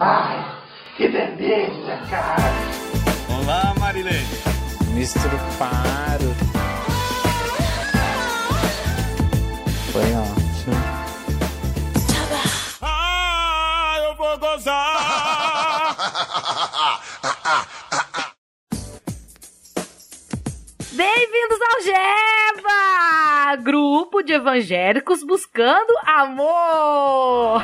Ai, que delícia, cara. Olá, Marilene. Mistro Paro. Foi ótimo. Ah, eu vou gozar. Bem-vindos ao Jeba! Grupo de evangélicos buscando amor!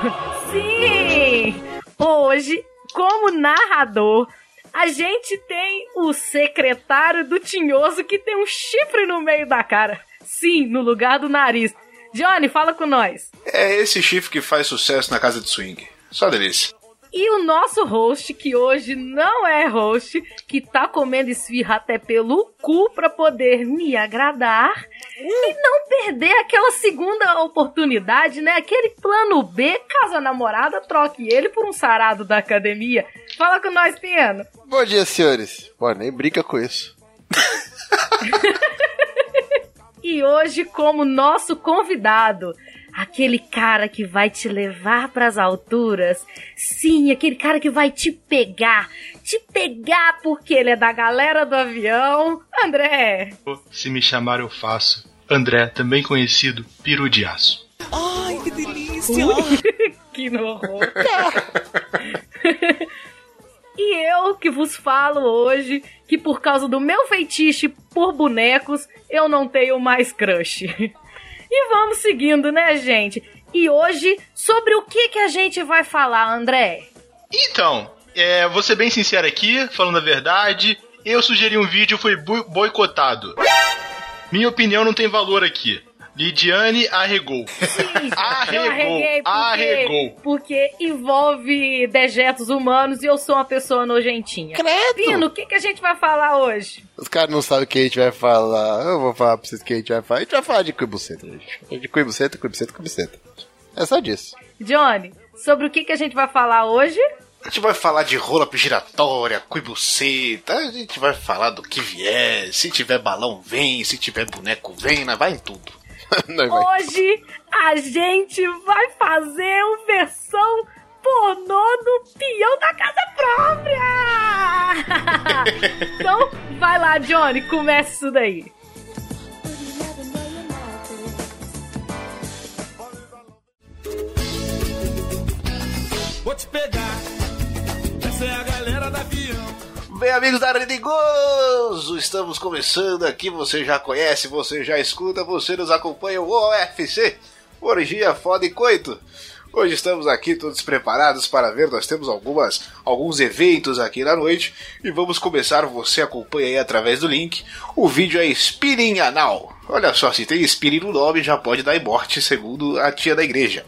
Sim! Hoje, como narrador, a gente tem o secretário do Tinhoso que tem um chifre no meio da cara. Sim, no lugar do nariz. Johnny, fala com nós. É esse chifre que faz sucesso na casa de swing. Só delícia. E o nosso host, que hoje não é host, que tá comendo esfirra até pelo cu pra poder me agradar e não perder aquela segunda oportunidade, né? Aquele plano B, caso a namorada troque ele por um sarado da academia. Fala com nós, Piano. Bom dia, senhores. Pô, nem brinca com isso. E hoje, como nosso convidado, aquele cara que vai te levar pras alturas. Sim, aquele cara que vai te pegar. Te pegar porque ele é da galera do avião. André. Se me chamar, eu faço. André, também conhecido Piru de Aço. que horror. e eu que vos falo hoje que por causa do meu feitiço por bonecos, eu não tenho mais crush. E vamos seguindo, né, gente? E hoje, sobre o que, que a gente vai falar, André? Então, é, vou ser bem sincero aqui, falando a verdade. Eu sugeri um vídeo foi boi- boicotado. Minha opinião não tem valor aqui. Lidiane arregou. Eu Arregou, arreguei porque, arregou. porque envolve dejetos humanos e eu sou uma pessoa nojentinha. Credo! Pino, o que, que a gente vai falar hoje? Os caras não sabem o que a gente vai falar. Eu vou falar pra vocês o que a gente vai falar. A gente vai falar de cuibuceta, gente. De cuibuceta, cuibuceta, cuibuceta. É só disso. Johnny, sobre o que, que a gente vai falar hoje? A gente vai falar de rola giratória, cuibuceta, a gente vai falar do que vier. Se tiver balão, vem. Se tiver boneco, vem. Nós vai em tudo. Hoje a gente vai fazer uma versão pornô do peão da casa própria! então, vai lá, Johnny, começa isso daí. Vou te pegar. Essa é a galera da avião. Bem, amigos da Rede Gozo, estamos começando aqui. Você já conhece, você já escuta, você nos acompanha o OFC, Orgia Foda e Coito. Hoje estamos aqui todos preparados para ver, nós temos algumas, alguns eventos aqui na noite e vamos começar, você acompanha aí através do link, o vídeo é Spinning Anal. Olha só, se tem Spinning no nome já pode dar morte, segundo a tia da igreja.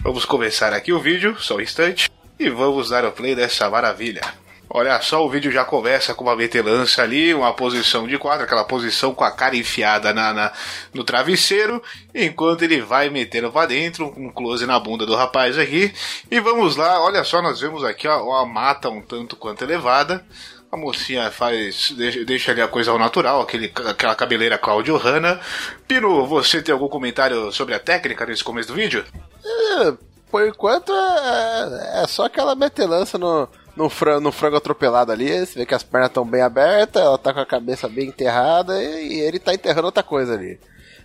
Vamos começar aqui o vídeo, só um instante, e vamos dar o play dessa maravilha. Olha só, o vídeo já começa com uma metelança ali, uma posição de quadro, aquela posição com a cara enfiada na, na- no travesseiro, enquanto ele vai metendo pra dentro, um close na bunda do rapaz aqui. E vamos lá, olha só, nós vemos aqui ó, uma mata um tanto quanto elevada. A mocinha faz. deixa, deixa ali a coisa ao natural, aquele, aquela cabeleira Claudio Hanna. Pino, você tem algum comentário sobre a técnica nesse começo do vídeo? É, por enquanto é, é só aquela metelança no, no, frango, no frango atropelado ali. Você vê que as pernas estão bem abertas, ela tá com a cabeça bem enterrada e, e ele tá enterrando outra coisa ali.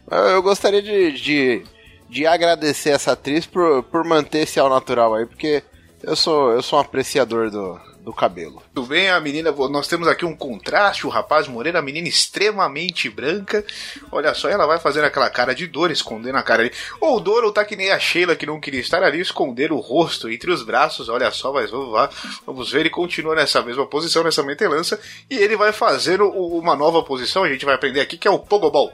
Eu, eu gostaria de, de, de agradecer essa atriz por, por manter esse ao natural aí, porque eu sou, eu sou um apreciador do, do cabelo. Tudo bem, a menina, nós temos aqui um contraste, o rapaz moreno, a menina extremamente branca. Olha só, ela vai fazendo aquela cara de dor, escondendo a cara ali. Ou dor, ou tá que nem a Sheila que não queria estar ali, esconder o rosto entre os braços. Olha só, mas vamos lá, vamos ver, ele continua nessa mesma posição, nessa metelança, e ele vai fazendo uma nova posição, a gente vai aprender aqui, que é o Pogobol.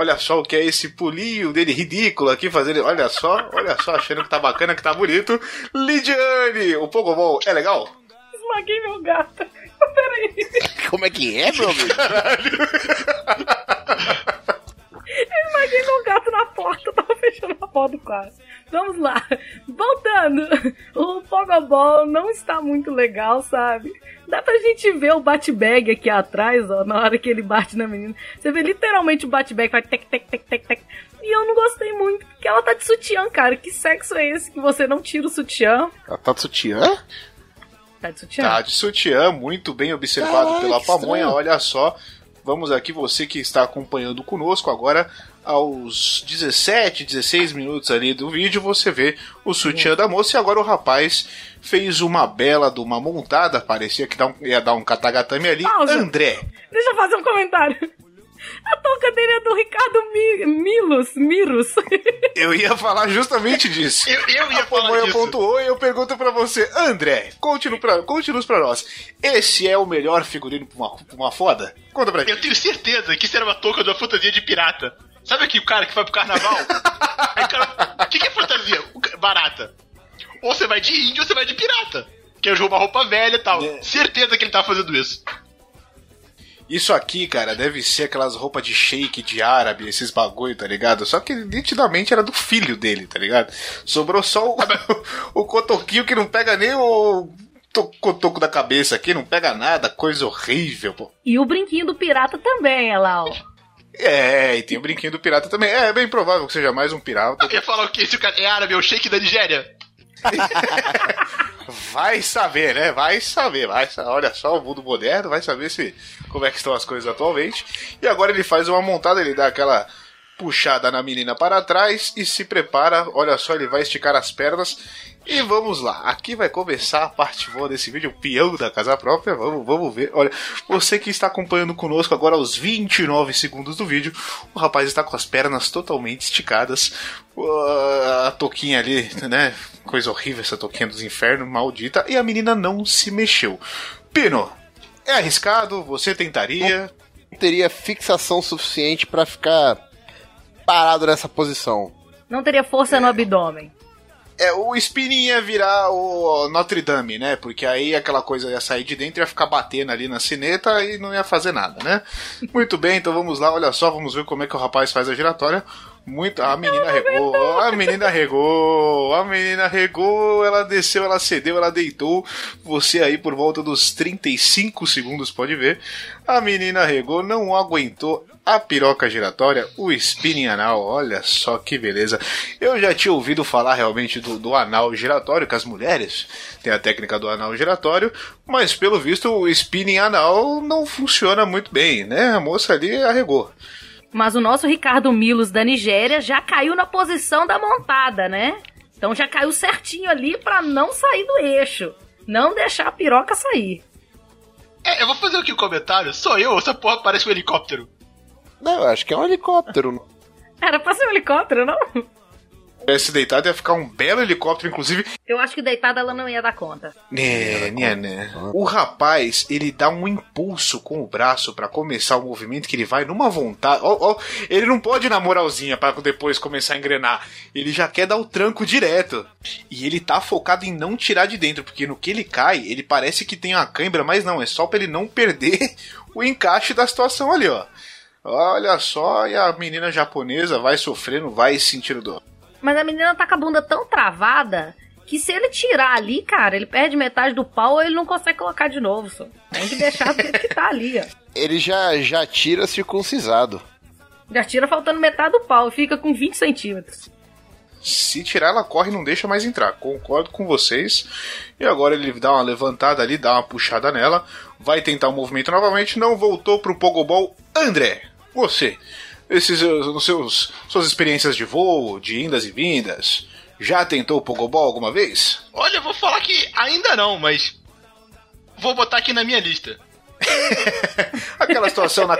Olha só o que é esse pulinho dele ridículo aqui fazendo. Olha só, olha só, achando que tá bacana, que tá bonito. Lidiane, o Pogobol é legal? Esmaguei meu gato. Peraí. Como é que é, meu amigo? Esmaguei meu gato na porta. Tava fechando a porta do quarto. Vamos lá. Voltando. O Pogobol não está muito legal, sabe? Dá pra gente ver o bate-bag aqui atrás, ó, na hora que ele bate na menina. Você vê literalmente o bate-bag vai tec, tec, tec, tec, tec. E eu não gostei muito, porque ela tá de sutiã, cara. Que sexo é esse que você não tira o sutiã? Ela tá de sutiã? Tá de sutiã? Tá de sutiã, muito bem observado Caraca, pela pamonha. Olha só, vamos aqui, você que está acompanhando conosco agora, aos 17, 16 minutos ali do vídeo, você vê o sutiã da moça e agora o rapaz fez uma bela de uma montada, parecia que ia dar um katagatame ali. Pausa. André, Deixa eu fazer um comentário. A touca dele é do Ricardo Mi Milos. Miros. eu ia falar justamente disso. Eu, eu ia A falar disso. pontuou e eu pergunto pra você, André, conte-nos pra, conte-nos pra nós. Esse é o melhor figurino pra uma, pra uma foda? Conta pra gente. Eu tenho certeza que isso era uma touca de uma fantasia de pirata. Sabe aquele cara que vai pro carnaval? Aí o cara. O que, que é fantasia? O Barata. Ou você vai de índio ou você vai de pirata. Que é uma roupa velha e tal. É. Certeza que ele tá fazendo isso. Isso aqui, cara, deve ser aquelas roupas de shake de árabe, esses bagulho, tá ligado? Só que nitidamente era do filho dele, tá ligado? Sobrou só o, o cotoquinho que não pega nem o to- cotoco da cabeça aqui, não pega nada, coisa horrível, pô. E o brinquinho do pirata também, olha lá, ó. É, e tem o brinquinho do pirata também. É, é bem provável que seja mais um pirata. Eu ia falar o que? Esse cara é árabe, é o shake da Nigéria. Vai saber, né? Vai saber. Vai, sa- olha só o mundo moderno, vai saber se como é que estão as coisas atualmente. E agora ele faz uma montada, ele dá aquela puxada na menina para trás e se prepara. Olha só, ele vai esticar as pernas. E vamos lá, aqui vai começar a parte boa desse vídeo, o peão da casa própria. Vamos, vamos ver. Olha, você que está acompanhando conosco agora aos 29 segundos do vídeo, o rapaz está com as pernas totalmente esticadas. A toquinha ali, né? Coisa horrível essa toquinha dos infernos, maldita. E a menina não se mexeu. Pino, é arriscado? Você tentaria? Não teria fixação suficiente pra ficar parado nessa posição. Não teria força no abdômen. É, o Spinning ia virar o Notre Dame, né? Porque aí aquela coisa ia sair de dentro e ia ficar batendo ali na sineta e não ia fazer nada, né? Muito bem, então vamos lá, olha só, vamos ver como é que o rapaz faz a giratória. Muito. A menina regou, a menina regou, a menina regou, ela desceu, ela cedeu, ela deitou. Você aí por volta dos 35 segundos pode ver. A menina regou, não aguentou a piroca giratória, o spinning anal, olha só que beleza. Eu já tinha ouvido falar realmente do, do anal giratório, que as mulheres têm a técnica do anal giratório, mas pelo visto o spinning anal não funciona muito bem, né? A moça ali arregou. Mas o nosso Ricardo Milos da Nigéria já caiu na posição da montada, né? Então já caiu certinho ali pra não sair do eixo. Não deixar a piroca sair. É, eu vou fazer aqui um comentário. Sou eu, essa porra parece um helicóptero. Não, eu acho que é um helicóptero. Era pra ser um helicóptero, não? Se deitado ia ficar um belo helicóptero, inclusive. Eu acho que deitada ela não ia dar conta. Né, né, né. O rapaz, ele dá um impulso com o braço pra começar o movimento que ele vai numa vontade. Ó, ó, ele não pode ir na moralzinha pra depois começar a engrenar. Ele já quer dar o tranco direto. E ele tá focado em não tirar de dentro, porque no que ele cai, ele parece que tem uma cãibra, mas não, é só pra ele não perder o encaixe da situação ali, ó. Olha só, e a menina japonesa vai sofrendo, vai sentindo dor. Mas a menina tá com a bunda tão travada que se ele tirar ali, cara, ele perde metade do pau ou ele não consegue colocar de novo, só. Tem que deixar do jeito que tá ali, ó. Ele já, já tira circuncisado. Já tira faltando metade do pau e fica com 20 centímetros. Se tirar, ela corre e não deixa mais entrar. Concordo com vocês. E agora ele dá uma levantada ali, dá uma puxada nela. Vai tentar o movimento novamente. Não voltou pro Pogobol. André, você. Esses os seus suas experiências de voo, de indas e vindas. Já tentou o Pogobol alguma vez? Olha, eu vou falar que ainda não, mas. Vou botar aqui na minha lista. Aquela situação na,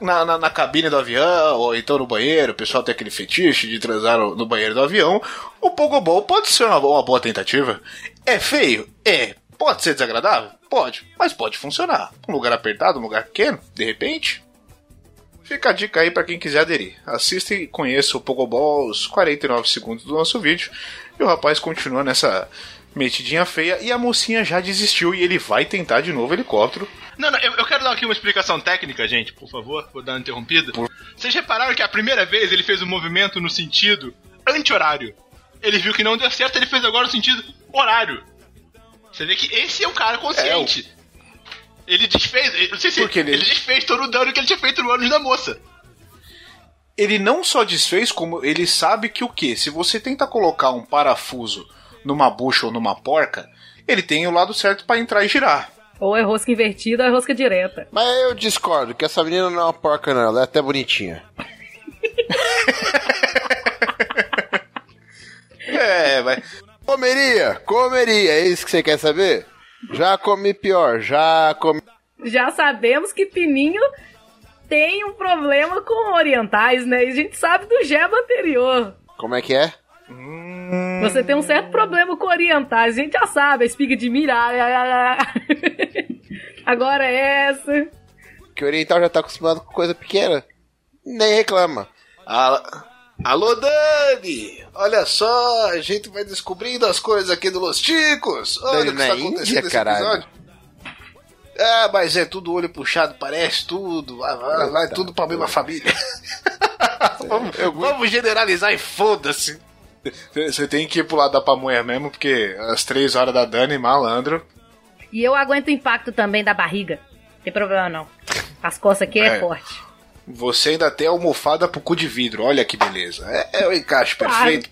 na, na, na cabine do avião, ou então no banheiro, o pessoal tem aquele fetiche de transar no, no banheiro do avião. O Pogobol pode ser uma, uma boa tentativa. É feio? É. Pode ser desagradável? Pode. Mas pode funcionar. Um lugar apertado, um lugar pequeno, de repente. Fica a dica aí pra quem quiser aderir. Assista e conheça o Pogobol aos 49 segundos do nosso vídeo. E o rapaz continua nessa metidinha feia. E a mocinha já desistiu e ele vai tentar de novo o helicóptero. Não, não, eu, eu quero dar aqui uma explicação técnica, gente, por favor. Vou dar uma interrompida. Vocês repararam que a primeira vez ele fez um movimento no sentido anti-horário. Ele viu que não deu certo, ele fez agora no sentido horário. Você vê que esse é um cara consciente. Ele desfez, eu não sei se ele- ele desfez todo o dano que ele tinha feito no ânus da moça. ele não só desfez, como ele sabe que o que? Se você tenta colocar um parafuso numa bucha ou numa porca, ele tem o lado certo pra entrar e girar. Ou é rosca invertida ou é rosca direta. Mas eu discordo, que essa menina não é uma porca, não. Ela é até bonitinha. É, vai. Comeria, comeria, é isso que você quer saber? Já comi pior, já comi. Já sabemos que Pininho tem um problema com orientais, né? E a gente sabe do Jeba anterior. Como é que é? Você tem um certo problema com orientais, a gente já sabe, a espiga de milho. ah. Agora é essa. Que o oriental já tá acostumado com coisa pequena. Nem reclama. Al- Alô, Dani! Olha só, a gente vai descobrindo as coisas aqui do Los Ticos. Olha Dani o que está Índia, acontecendo nesse caralho. episódio. Ah, mas é tudo olho puxado, parece tudo. Vai, vai, vai tudo pra mesma família. vamos, vamos generalizar e foda-se. Você tem que ir pro lado da pamonha mesmo, porque às três horas da Dani, malandro. E eu aguento o impacto também da barriga. Não tem problema não. As costas aqui é, É. forte. Você ainda tem almofada pro cu de vidro, olha que beleza. É, é o encaixe perfeito.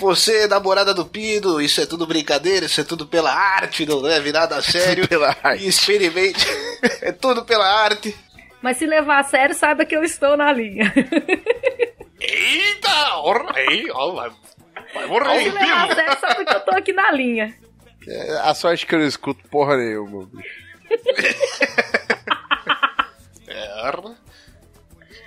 Você, namorada do Pido, isso é tudo brincadeira, isso é tudo pela arte, não leve nada a sério. Pela arte. Experimente. é tudo pela arte. Mas se levar a sério, saiba que eu estou na linha. Eita! Orra, ó, vai, vai se morrer. levar a sério, saiba que eu tô aqui na linha. É, A sorte que eu não escuto porra nenhuma, bicho.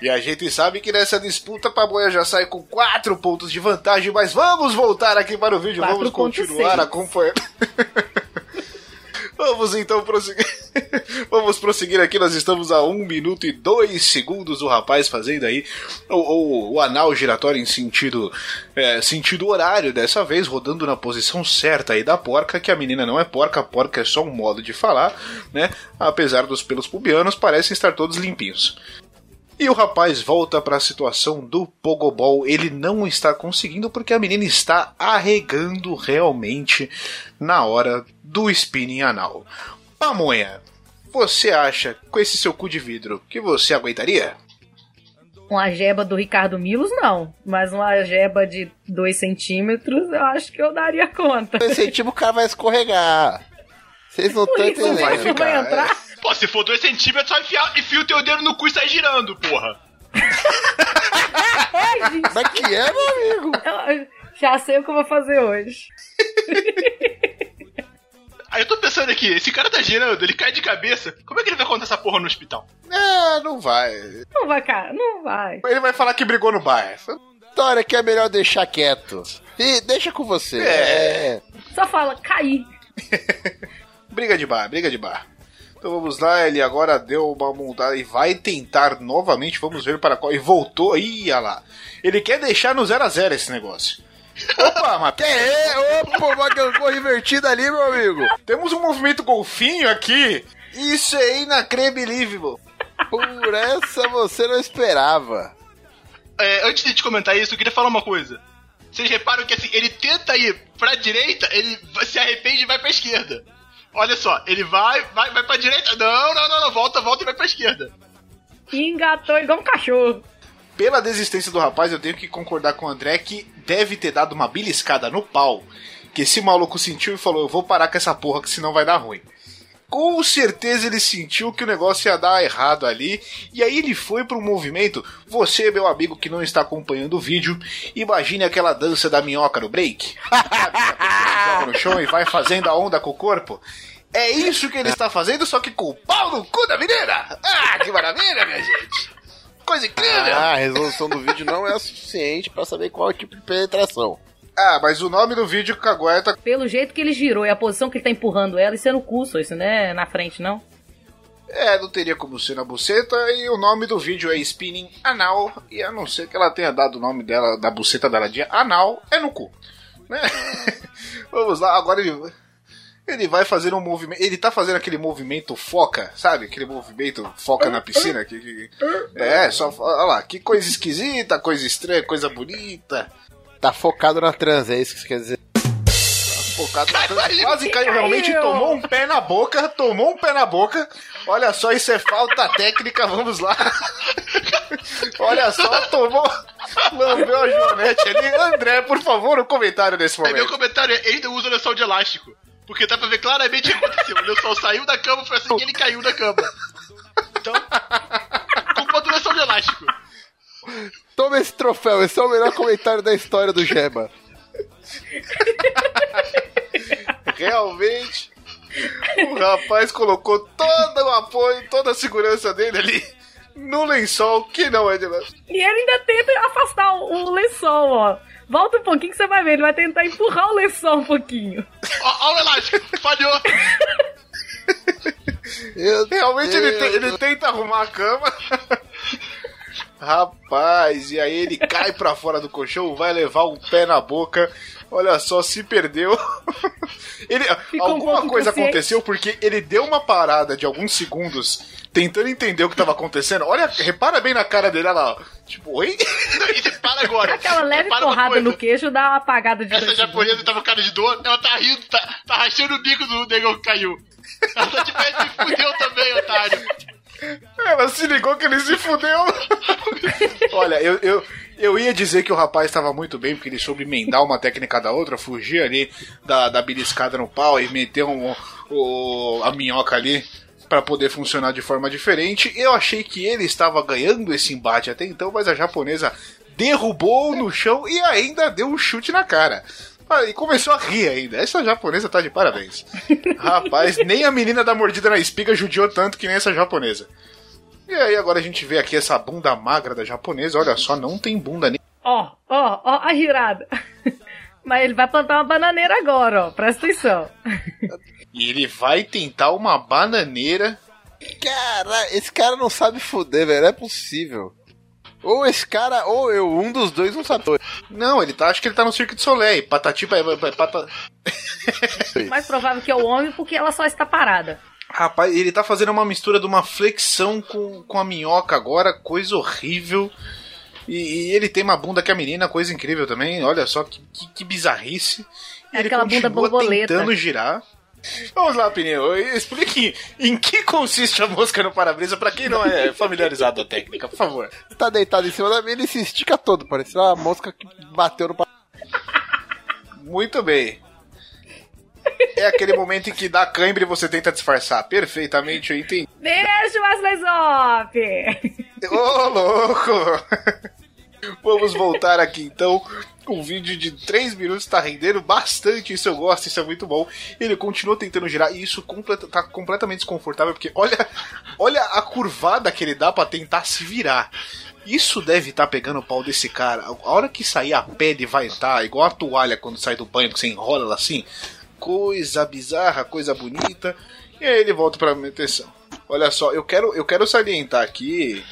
E a gente sabe que nessa disputa a Pamonha já sai com 4 pontos de vantagem, mas vamos voltar aqui para o vídeo, vamos 4.6. continuar acompanhando. vamos então prosseguir. vamos prosseguir aqui, nós estamos a 1 minuto e 2 segundos do rapaz fazendo aí o, o, o anal giratório em sentido, é, sentido horário dessa vez, rodando na posição certa aí da porca, que a menina não é porca, porca é só um modo de falar, né? Apesar dos pelos pubianos, parecem estar todos limpinhos. E o rapaz volta para a situação do Pogobol. Ele não está conseguindo porque a menina está arregando realmente na hora do spinning anal. Pamonha, você acha, com esse seu cu de vidro, que você aguentaria? Uma jeba do Ricardo Milos, não. Mas uma jeba de 2 centímetros, eu acho que eu daria conta. Esse tipo o cara vai escorregar. Vocês não estão vai, entendendo. vai ficar, entrar. Pô, se for 2 centímetros, só enfia, enfia o teu dedo no cu e sai girando, porra. É, gente. Mas que é, meu amigo? Já sei o que eu vou fazer hoje. Aí eu tô pensando aqui, esse cara tá girando, ele cai de cabeça. Como é que ele vai contar essa porra no hospital? É, não vai. Não vai, cara, não vai. Ele vai falar que brigou no bar. História que é melhor deixar quieto. E deixa com você. É. É. Só fala, caí. Briga de bar, briga de bar. Então vamos lá, ele agora deu uma montada e vai tentar novamente, vamos ver para qual. E voltou, ih, olha lá. Ele quer deixar no 0 a 0 esse negócio. Opa, mas Que é? Opa, uma gangorra invertida ali, meu amigo. temos um movimento golfinho aqui. Isso é inacreditável. Por essa você não esperava. É, antes de te comentar isso, eu queria falar uma coisa. Vocês reparam que assim, ele tenta ir pra direita, ele se arrepende e vai pra esquerda. Olha só, ele vai, vai, vai pra direita. Não, não, não, não, volta, volta e vai pra esquerda. E engatou igual um cachorro. Pela desistência do rapaz, eu tenho que concordar com o André que deve ter dado uma beliscada no pau. Que esse maluco sentiu e falou: Eu vou parar com essa porra, que senão vai dar ruim. Com certeza ele sentiu que o negócio ia dar errado ali. E aí ele foi para um movimento. Você, meu amigo que não está acompanhando o vídeo, imagine aquela dança da minhoca no break. Sabe? No chão e vai fazendo a onda com o corpo. É isso que ele está fazendo, só que com o pau no cu da menina. Ah, que maravilha, minha gente. Coisa incrível. Ah, a resolução do vídeo não é suficiente pra saber qual é o tipo de penetração. Ah, mas o nome do vídeo cagueta. Pelo jeito que ele girou e a posição que ele tá empurrando ela, isso é no cu, só isso não é na frente, não? É, não teria como ser na buceta. E o nome do vídeo é Spinning Anal. E a não ser que ela tenha dado o nome dela, da buceta dela de anal, é no cu. Né? Vamos lá, agora ele. Ele vai fazer um movimento. Ele tá fazendo aquele movimento foca, sabe? Aquele movimento foca na piscina. Que, que- é, só. Olha lá, que coisa esquisita, coisa estranha, coisa bonita. Tá focado na trans, é isso que você quer dizer? Focado na trans, quase caiu, realmente tomou um pé na boca, tomou um pé na boca. Olha só, isso é falta técnica, vamos lá. Olha só, tomou, lambeu a Joanete ali. André, por favor, um comentário nesse Aí meu momento. comentário é: ele não usa lençol de elástico. Porque dá pra ver claramente o que aconteceu. O lençol saiu da cama, foi assim que ele caiu da cama. Então, culpa do lençol de elástico. Toma esse troféu, esse é o melhor comentário da história do Jeba. Realmente, o rapaz colocou todo o apoio, toda a segurança dele ali no lençol, que não é de. E ele ainda tenta afastar o, lençol, ó. Volta um pouquinho que você vai ver, ele vai tentar empurrar o lençol um pouquinho. Ó, ó o elástico, falhou. Realmente ele, te- ele tenta arrumar a cama. Rapaz, e aí ele cai pra fora do colchão, vai levar um pé na boca. Olha só, se perdeu. Ele, Ficou um alguma pouco coisa aconteceu porque ele deu uma parada de alguns segundos tentando entender o que tava acontecendo. Olha, repara bem na cara dele, olha lá. Tipo, oi? E você para agora. Aquela leve Repara porrada no queixo dá uma apagada de Essa japonesa tava com cara de dor, ela tá rindo, tá, tá rachando o bico do negão que caiu. Ela tá de pé se fudeu também, otário. Ela se ligou que ele se fudeu. Olha, eu, eu, eu ia dizer que o rapaz estava muito bem, porque ele soube emendar uma técnica da outra, fugir ali da, da beliscada no pau e meter um, o, a minhoca ali para poder funcionar de forma diferente. Eu achei que ele estava ganhando esse embate até então, mas a japonesa derrubou no chão e ainda deu um chute na cara. Ah, E começou a rir ainda. Essa japonesa tá de parabéns. Rapaz, nem a menina da mordida na espiga judiou tanto que nem essa japonesa. E aí agora a gente vê aqui essa bunda magra da japonesa. Olha só, não tem bunda nem. Ó, ó, ó a girada. Mas ele vai plantar uma bananeira agora, ó. Presta atenção. E ele vai tentar uma bananeira. Cara, esse cara não sabe fuder, velho. Não é possível. Ou esse cara, ou eu, um dos dois não sabe. Não, ele tá. Acho que ele tá no Cirque du Soleil. Patati pa- pa- pa- pata... Mais provável que é o homem, porque ela só está parada. Rapaz, ele tá fazendo uma mistura de uma flexão com, com a minhoca agora, coisa horrível. E, e ele tem uma bunda que a menina, coisa incrível também. Olha só que, que, que bizarrice. É ele aquela bunda borboleta. tentando girar. Vamos lá, Pneu. Explique em que consiste a mosca no para-brisa pra quem não é familiarizado da técnica, por favor. Você tá deitado em cima da minha, ele se estica todo, parecendo uma mosca que bateu no pa- Muito bem. É aquele momento em que dá cãibra e você tenta disfarçar. Perfeitamente, eu entendi. Beijo, Wesley Zop! Ô, louco! Vamos voltar aqui então. Um vídeo de 3 minutos tá rendendo bastante, isso eu gosto, isso é muito bom. Ele continua tentando girar e isso completa, tá completamente desconfortável, porque olha, olha a curvada que ele dá pra tentar se virar. Isso deve estar pegando o pau desse cara. A hora que sair a pele vai estar igual a toalha quando sai do banho, que você enrola ela assim. Coisa bizarra, coisa bonita. E aí ele volta pra manutenção. Olha só, eu quero, eu quero salientar aqui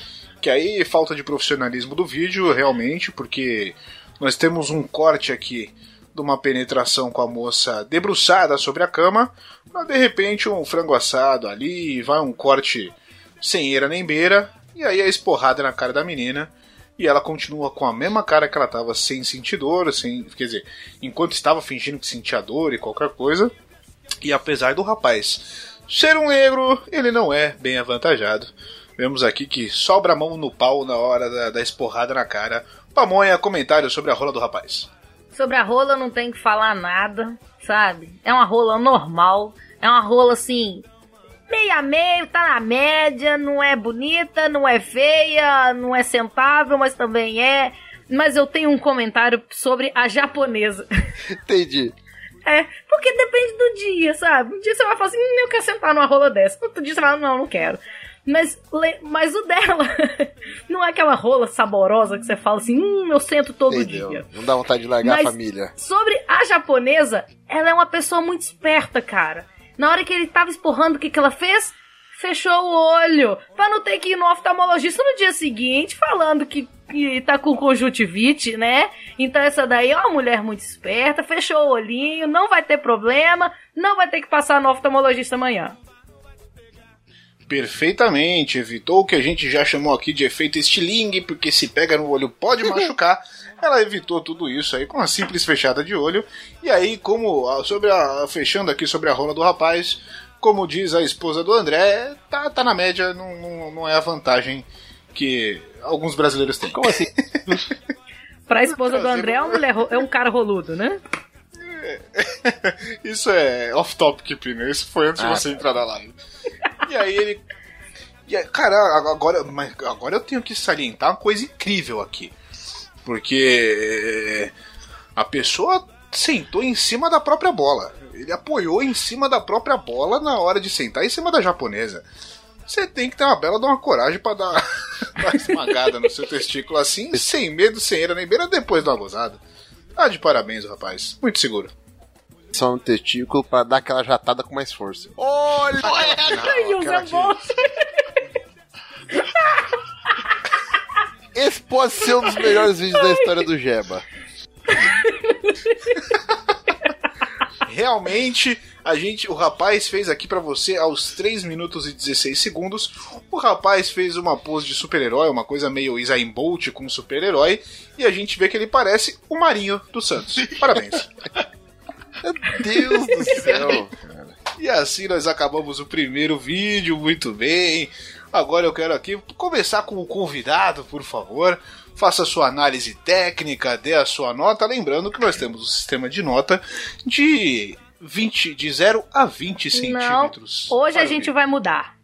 que aí falta de profissionalismo do vídeo, realmente, porque nós temos um corte aqui de uma penetração com a moça debruçada sobre a cama, mas de repente um frango assado ali, vai um corte sem eira nem beira, e aí a esporrada na cara da menina, e ela continua com a mesma cara que ela tava sem sentir dor, sem, quer dizer, enquanto estava fingindo que sentia dor e qualquer coisa, e apesar do rapaz ser um negro, ele não é bem avantajado. Vemos aqui que sobra a mão no pau na hora da, da esporrada na cara. Pamonha, comentário sobre a rola do rapaz. Sobre a rola não tem que falar nada, sabe? É uma rola normal. É uma rola assim. Meio a meio, tá na média, não é bonita, não é feia, não é sentável, mas também é. Mas eu tenho um comentário sobre a japonesa. Entendi. É, porque depende do dia, sabe? Um dia você vai falar assim, hum, eu quero sentar numa rola dessa. Outro dia você fala, não, não quero. Mas, mas o dela não é aquela rola saborosa que você fala assim, hum, eu sento todo Entendeu? dia. Não dá vontade de largar Mas- a família. Sobre a japonesa, ela é uma pessoa muito esperta, cara. Na hora que ele tava esporrando, o que, que ela fez? Fechou o olho. Pra não ter que ir no oftalmologista no dia seguinte, falando que, que tá com conjuntivite, né? Então essa daí é uma mulher muito esperta, fechou o olhinho, não vai ter problema, não vai ter que passar no oftalmologista amanhã. Perfeitamente, evitou o que a gente já chamou aqui de efeito estilingue, porque se pega no olho pode machucar. Ela evitou tudo isso aí com uma simples fechada de olho. E aí, como sobre a, fechando aqui sobre a rola do rapaz, como diz a esposa do André, tá, tá na média, não, não, não é a vantagem que alguns brasileiros têm. Como assim? Pra esposa do André é, uma mulher, é um cara roludo, né? Isso é off-topic, Pino. Isso foi antes Ah, de você entrar na live. E aí ele. e aí, cara, agora, mas agora eu tenho que salientar uma coisa incrível aqui. Porque a pessoa sentou em cima da própria bola. Ele apoiou em cima da própria bola na hora de sentar em cima da japonesa. Você tem que ter uma bela de uma coragem pra dar uma esmagada no seu testículo assim, sem medo, sem era nem beira depois da gozada. Ah, de parabéns, rapaz. Muito seguro. Só um testículo pra dar aquela jatada com mais força. Olha! Usa bolsa. Esse pode ser um dos melhores vídeos da história do Jeba. Realmente, a gente, o rapaz fez aqui pra você aos 3 minutos e 16 segundos. O rapaz fez uma pose de super-herói, uma coisa meio Isaim Bolt com super-herói, e a gente vê que ele parece o Marinho do Santos. Parabéns. Deus do céu. E assim nós acabamos o primeiro vídeo, muito bem. Agora eu quero aqui começar com o convidado, por favor. Faça sua análise técnica, dê a sua nota. Lembrando que nós temos o sistema de nota de 20, de 0 a 20 Não, centímetros. hoje a gente vai mudar.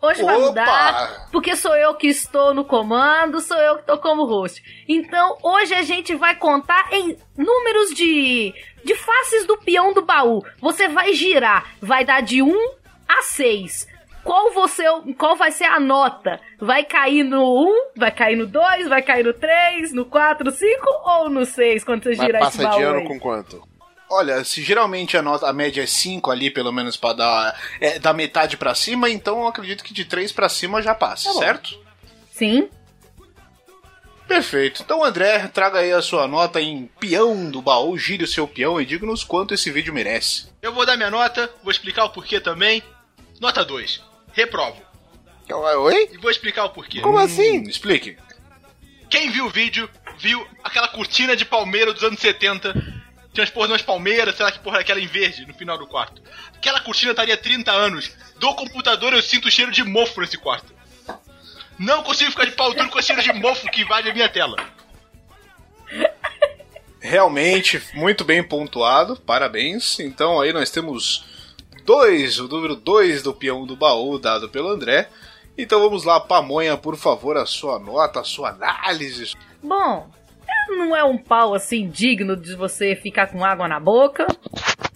Hoje vai Opa! mudar, porque sou eu que estou no comando, sou eu que estou como host. Então, hoje a gente vai contar em números de, de faces do peão do baú. Você vai girar, vai dar de 1 a 6. Qual, você, qual vai ser a nota? Vai cair no 1, vai cair no 2, vai cair no 3, no 4, no 5 ou no 6 quando você girar esse passa baú? de ano aí? com quanto? Olha, se geralmente a nota a média é 5 ali, pelo menos para dar é, da metade pra cima, então eu acredito que de 3 pra cima já passa, certo? Sim. Perfeito. Então, André, traga aí a sua nota em peão do baú, gire o seu peão e diga-nos quanto esse vídeo merece. Eu vou dar minha nota, vou explicar o porquê também. Nota 2. Reprovo. Oi? E vou explicar o porquê. Como assim? Hum, explique. Quem viu o vídeo, viu aquela cortina de palmeira dos anos 70. Tinha umas porra de umas palmeiras, sei lá que porra aquela em verde no final do quarto. Aquela cortina estaria 30 anos. Do computador eu sinto o cheiro de mofo nesse quarto. Não consigo ficar de pau duro com o cheiro de mofo que invade a minha tela. Realmente, muito bem pontuado, parabéns. Então aí nós temos dois, o número 2 do peão do baú dado pelo André. Então vamos lá, Pamonha, por favor, a sua nota, a sua análise. Bom, não é um pau assim digno de você ficar com água na boca.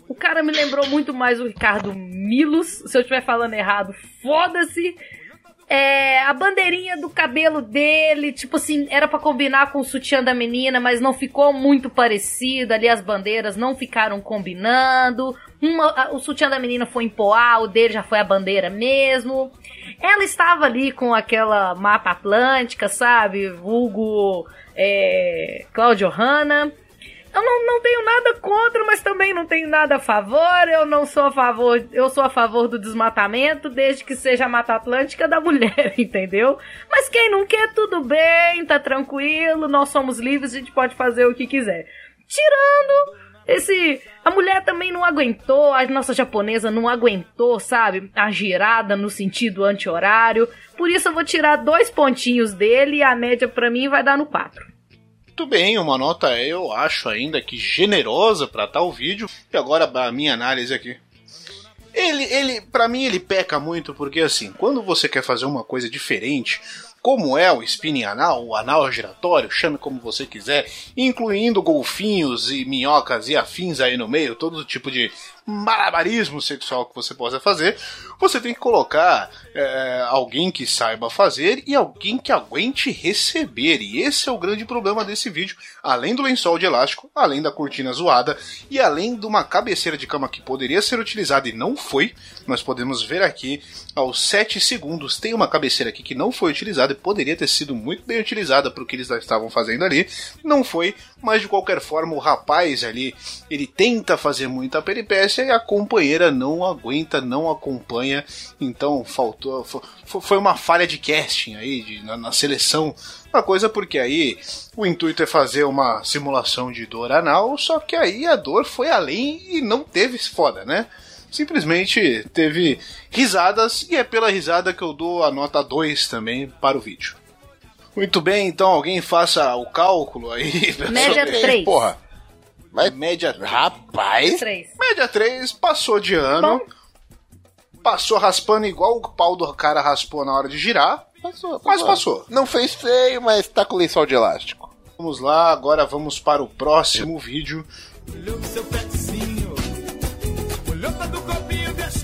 O cara me lembrou muito mais o Ricardo Milos. Se eu estiver falando errado, foda-se. É, a bandeirinha do cabelo dele, tipo assim, era pra combinar com o sutiã da menina, mas não ficou muito parecido. Ali as bandeiras não ficaram combinando. Uma, a- o sutiã da menina foi em Poá, o dele já foi a bandeira mesmo. Ela estava ali com aquela mapa atlântica, sabe? Vulgo é, Claudio Hanna. Eu não, não tenho nada contra, mas também não tenho nada a favor. Eu não sou a favor, eu sou a favor do desmatamento, desde que seja a Mata Atlântica da mulher, entendeu? Mas quem não quer, tudo bem, tá tranquilo, nós somos livres, a gente pode fazer o que quiser. Tirando esse. A mulher também não aguentou, a nossa japonesa não aguentou, sabe? A girada no sentido anti-horário. Por isso eu vou tirar dois pontinhos dele e a média pra mim vai dar no 4. Muito bem, uma nota eu acho ainda que generosa para tal vídeo. E agora a minha análise aqui. Ele, ele, para mim ele peca muito porque assim, quando você quer fazer uma coisa diferente, como é o spinning anal, o anal giratório, chame como você quiser, incluindo golfinhos e minhocas e afins aí no meio, todo tipo de malabarismo sexual que você possa fazer, você tem que colocar é, alguém que saiba fazer e alguém que aguente receber. E esse é o grande problema desse vídeo. Além do lençol de elástico, além da cortina zoada e além de uma cabeceira de cama que poderia ser utilizada e não foi, nós podemos ver aqui aos 7 segundos tem uma cabeceira aqui que não foi utilizada e poderia ter sido muito bem utilizada para o que eles estavam fazendo ali. Não foi, mas de qualquer forma o rapaz ali ele tenta fazer muita peripécia e a companheira não aguenta, não acompanha. Então faltou, fo- fo- foi uma falha de casting aí de- na, na seleção uma coisa porque aí o intuito é fazer uma simulação de dor anal, só que aí a dor foi além e não teve foda, né? Simplesmente teve risadas e é pela risada que eu dou a nota 2 também para o vídeo. Muito bem, então alguém faça o cálculo aí. Média 3. Porra. Mas, Média rapaz, Três. Média 3 passou de ano. Passou raspando igual o pau do cara raspou na hora de girar. passou, Mas passou. Não fez feio, mas tá com lençol de elástico. Vamos lá, agora vamos para o próximo vídeo. Olhou seu pezinho, olhou do copinho, deixa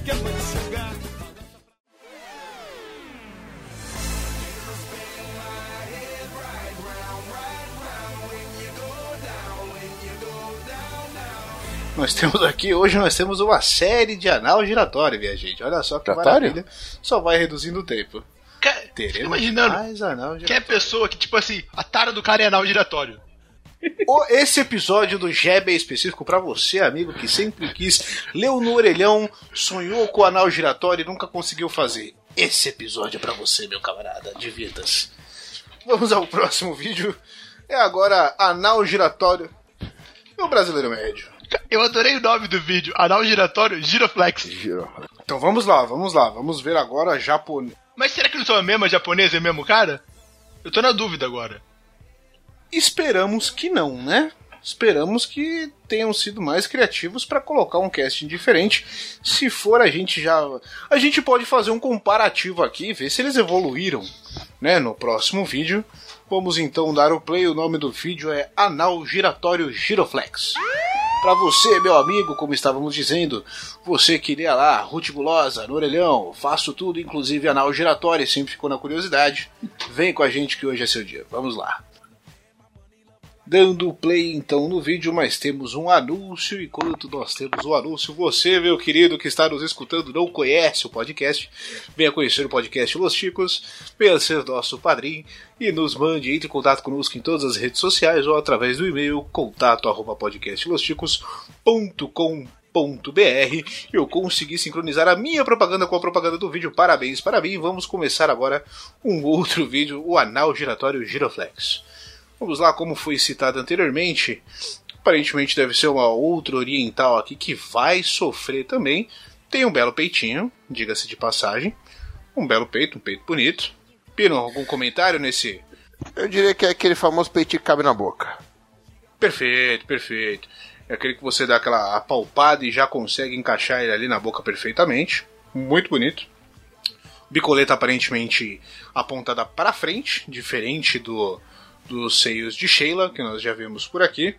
Nós temos aqui, hoje nós temos uma série de anal giratório, minha gente. Olha só que Giratório? maravilha. Só vai reduzindo o tempo. Fica Teremos imaginando mais anal que é giratório. pessoa que, tipo assim, a tara do cara é anal giratório. O- Esse episódio do Jeb é específico pra você, amigo, que sempre quis, leu no orelhão, sonhou com o anal giratório e nunca conseguiu fazer. Esse episódio é pra você, meu camarada, divirta-se. Vamos ao próximo vídeo. É agora anal giratório no brasileiro médio. Eu adorei o nome do vídeo, anal giratório giroflex. Então vamos lá, vamos lá, vamos ver agora japonês. Mas será que não são a mesma japonesa e o mesmo cara? Eu tô na dúvida agora. Esperamos que não, né? Esperamos que tenham sido mais criativos para colocar um casting diferente. Se for, a gente já. A gente pode fazer um comparativo aqui, ver se eles evoluíram, né? No próximo vídeo. Vamos então dar o play. O nome do vídeo é Anal Giratório Giroflex. Para você, meu amigo, como estávamos dizendo, você que lê lá, Ruth Gulosa, no orelhão, faço tudo, inclusive anal giratório, sempre ficou na curiosidade. Vem com a gente que hoje é seu dia. Vamos lá. Dando play então no vídeo, mas temos um anúncio. Enquanto nós temos o anúncio, você, meu querido que está nos escutando, não conhece o podcast, venha conhecer o podcast Los Chicos, venha ser nosso padrinho e nos mande, entre em contato conosco em todas as redes sociais ou através do e-mail contato arroba podcastlosticos.com.br eu consegui sincronizar a minha propaganda com a propaganda do vídeo. Parabéns para mim. Vamos começar agora um outro vídeo, o anal giratório Giroflex. Vamos lá, como foi citado anteriormente, aparentemente deve ser uma outra oriental aqui que vai sofrer também. Tem um belo peitinho, diga-se de passagem. Um belo peito, um peito bonito. Pino, algum comentário nesse? Eu diria que é aquele famoso peitinho que cabe na boca. Perfeito, perfeito. É aquele que você dá aquela apalpada e já consegue encaixar ele ali na boca perfeitamente. Muito bonito. Bicoleta aparentemente apontada para frente, diferente do dos seios de Sheila, que nós já vimos por aqui.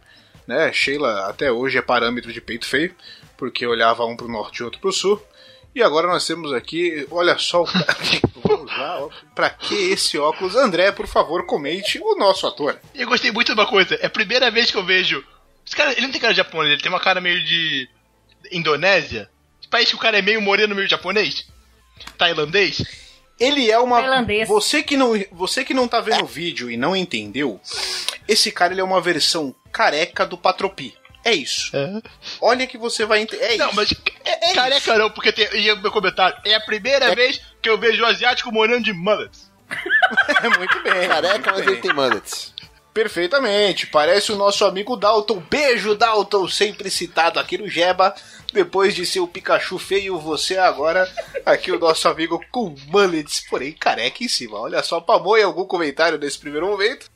Né? Sheila até hoje é parâmetro de peito feio, porque olhava um para o norte e outro para o sul. E agora nós temos aqui, olha só, o- vamos lá, ó, pra que esse óculos? André, por favor, comente o nosso ator. Eu gostei muito de uma coisa, é a primeira vez que eu vejo. Esse cara, ele não tem cara de japonês, ele tem uma cara meio de. Indonésia. País que o cara é meio moreno, meio japonês. Tailandês. Ele é uma. Tailandês. Você que não, você que não tá vendo o vídeo e não entendeu, esse cara ele é uma versão careca do Patropi. É isso. Olha que você vai entender. É Não, isso. mas. É- é careca não, porque tem. E o meu comentário. É a primeira vez que eu vejo o asiático morando de mullets. muito bem. Careca, muito mas bem. ele tem mullets. Perfeitamente. Parece o nosso amigo Dalton. Beijo, Dalton, sempre citado aqui no Jeba. Depois de ser o Pikachu feio, você é agora aqui o nosso amigo com mullets, porém careca em cima. Olha só, Pamoia, algum comentário nesse primeiro momento?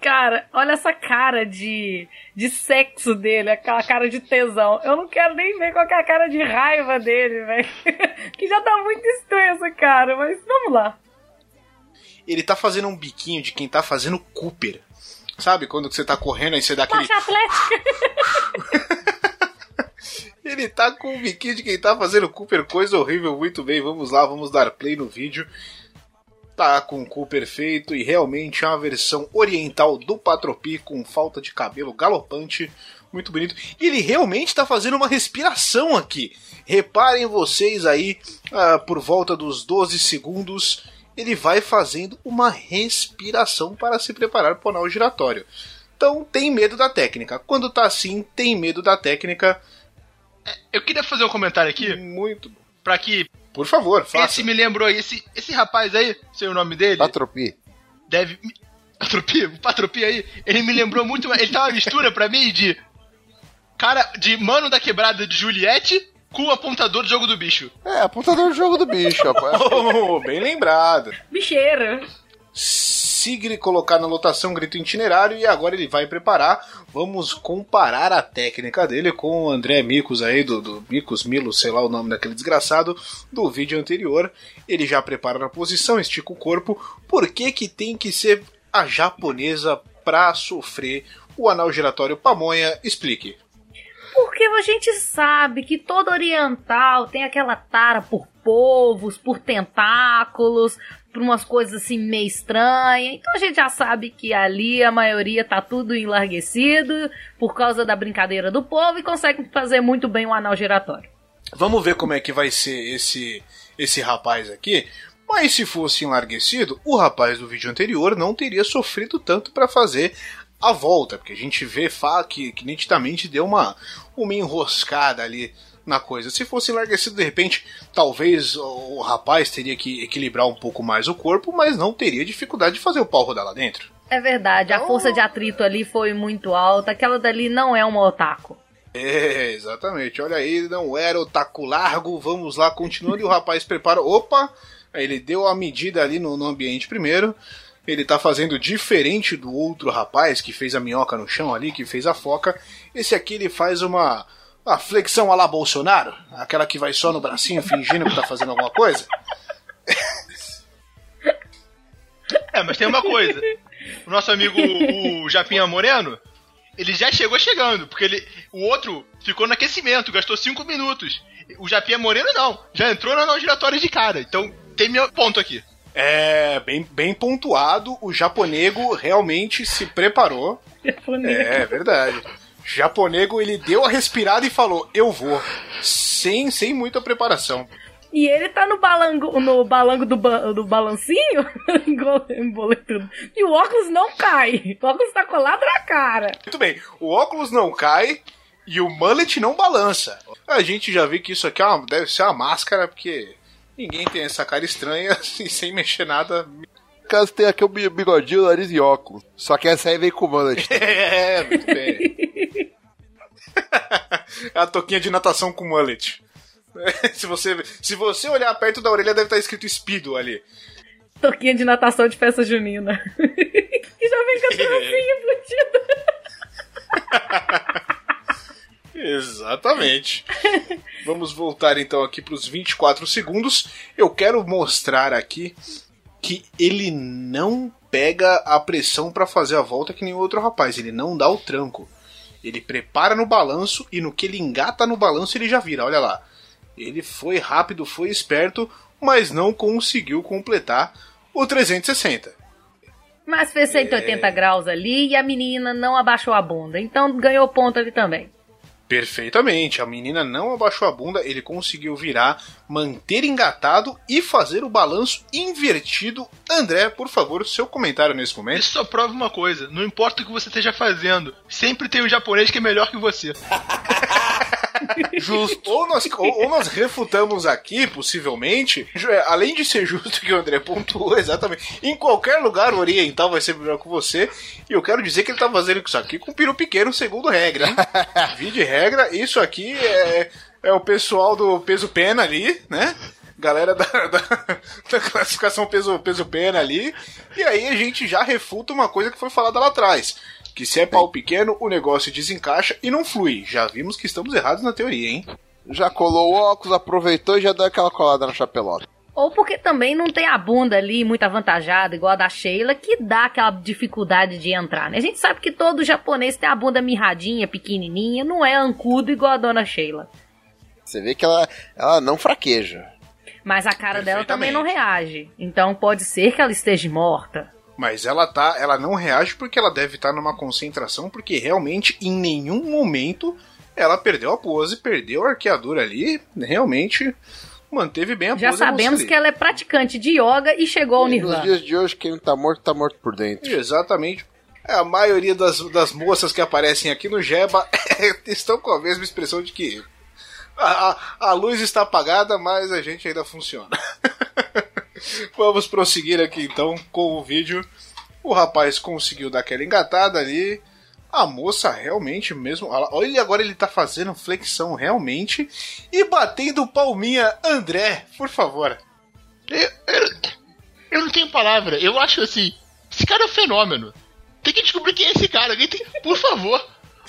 Cara, olha essa cara de, de sexo dele, aquela cara de tesão. Eu não quero nem ver qual é a cara de raiva dele, velho. que já tá muito estranha essa cara, mas vamos lá. Ele tá fazendo um biquinho de quem tá fazendo Cooper. Sabe quando você tá correndo e você dá aquele. Marcha atlética. Ele tá com o biquinho de quem tá fazendo Cooper, coisa horrível, muito bem. Vamos lá, vamos dar play no vídeo. Tá com o Cooper feito e realmente é uma versão oriental do Patropi com falta de cabelo galopante. Muito bonito. E ele realmente tá fazendo uma respiração aqui. Reparem vocês aí, ah, por volta dos 12 segundos, ele vai fazendo uma respiração para se preparar para o anal giratório. Então tem medo da técnica. Quando tá assim, tem medo da técnica. Eu queria fazer um comentário aqui, Muito bom. pra que. Por favor, faça. Esse me lembrou aí, esse, esse rapaz aí, sei o nome dele. Patropi. deve. Atropia, o Patropia aí, ele me lembrou muito. Ele tá uma mistura pra mim de. Cara, de mano da quebrada de Juliette com o apontador do jogo do bicho. É, apontador do jogo do bicho, rapaz. Oh, bem lembrado. Bicheira. Se gri- colocar na lotação, grita o itinerário e agora ele vai preparar. Vamos comparar a técnica dele com o André Micos aí, do, do Micos Milo, sei lá o nome daquele desgraçado, do vídeo anterior. Ele já prepara na posição, estica o corpo. Por que que tem que ser a japonesa pra sofrer o anal giratório pamonha? Explique. Porque a gente sabe que todo oriental tem aquela tara por povos, por tentáculos, por umas coisas assim meio estranhas. Então a gente já sabe que ali a maioria tá tudo enlarguecido por causa da brincadeira do povo e consegue fazer muito bem o anal giratório. Vamos ver como é que vai ser esse, esse rapaz aqui. Mas se fosse enlarguecido, o rapaz do vídeo anterior não teria sofrido tanto para fazer a volta, porque a gente vê que, que nitidamente deu uma, uma enroscada ali na coisa. Se fosse enlarguecido, de repente, talvez o, rapaz teria que equilibrar um pouco mais o corpo, mas não teria dificuldade de fazer o pau rodar lá dentro. É verdade, a força de atrito ali foi muito alta. Aquela dali não é uma otaku. É, exatamente. Olha aí, não era o taco largo. Vamos lá, continuando. E o rapaz prepara. Opa! Ele deu a medida ali no, no ambiente primeiro. Ele tá fazendo diferente do outro rapaz que fez a minhoca no chão ali, que fez a foca. Esse aqui ele faz uma, uma flexão a la Bolsonaro, aquela que vai só no bracinho fingindo que tá fazendo alguma coisa. É, mas tem uma coisa. O nosso amigo, o Japinha Moreno, ele já chegou chegando, porque ele, o outro ficou no aquecimento, gastou 5 minutos. O Japinha Moreno não, já entrou na giratória de cara. Então tem meu ponto aqui. É, bem, bem pontuado. O japonego realmente se preparou. É, verdade. Japonego ele deu a respirada e falou: Eu vou. Sem, sem muita preparação. E ele tá no balango, no balango do, ba- do balancinho, igual- embolei tudo. E o óculos não cai. O óculos tá colado na cara. Muito bem, o óculos não cai e o mullet não balança. A gente já viu que isso aqui é uma- deve ser uma máscara, porque ninguém tem essa cara estranha assim, sem mexer nada. No caso, tem aqui o bi- bigodinho, nariz e óculos. Só que essa aí vem com mullet. É, muito bem. É a toquinha de natação com mullet. Se você, se você olhar perto da orelha, deve estar escrito Speedo ali. Toquinha de natação de festa junina. e já vem com a trancinha embutida. Exatamente. Vamos voltar então aqui para os 24 segundos. Eu quero mostrar aqui que ele não pega a pressão para fazer a volta que nem o outro rapaz. Ele não dá o tranco. Ele prepara no balanço e no que ele engata no balanço ele já vira. Olha lá. Ele foi rápido, foi esperto, mas não conseguiu completar o 360. Mas fez 180 graus ali e a menina não abaixou a bunda. Então ganhou ponto ali também. Perfeitamente, a menina não abaixou a bunda, ele conseguiu virar, manter engatado e fazer o balanço invertido. André, por favor, o seu comentário nesse momento. Isso só prova uma coisa: não importa o que você esteja fazendo, sempre tem um japonês que é melhor que você. Justo. Ou nós, ou, ou nós refutamos aqui, possivelmente, é, além de ser justo que o André pontuou, exatamente, em qualquer lugar oriental vai ser melhor que você, e eu quero dizer que ele tá fazendo isso aqui com peru pequeno, segundo regra? Vi de regra, isso aqui é, é o pessoal do peso pena ali, né? Galera da, da, da classificação peso, peso pena ali, e aí a gente já refuta uma coisa que foi falada lá atrás. Que se é pau pequeno, o negócio desencaixa e não flui. Já vimos que estamos errados na teoria, hein? Já colou o óculos, aproveitou e já deu aquela colada na chapelota. Ou porque também não tem a bunda ali muito avantajada, igual a da Sheila, que dá aquela dificuldade de entrar, né? A gente sabe que todo japonês tem a bunda mirradinha, pequenininha, não é ancudo igual a dona Sheila. Você vê que ela, ela não fraqueja. Mas a cara dela também não reage. Então pode ser que ela esteja morta. Mas ela tá, ela não reage porque ela deve estar numa concentração, porque realmente em nenhum momento ela perdeu a pose, perdeu a arqueadura ali, realmente manteve bem a Já pose. moça sabemos que ela é praticante de yoga e chegou ao Nos Nirvana. dias de hoje, quem tá morto, tá morto por dentro. Exatamente. É, A maioria das, das moças que aparecem aqui no Jeba estão com a mesma expressão de que a, a- luz está apagada, mas a gente ainda funciona. Vamos prosseguir aqui então com o vídeo. O rapaz conseguiu dar aquela engatada ali. A moça realmente mesmo. Olha agora ele tá fazendo flexão realmente e batendo palminha. André, por favor. Eu, eu- eu não tenho palavra. Eu acho assim. Esse cara é um fenômeno. Tem que descobrir quem é esse cara. Tem, por favor.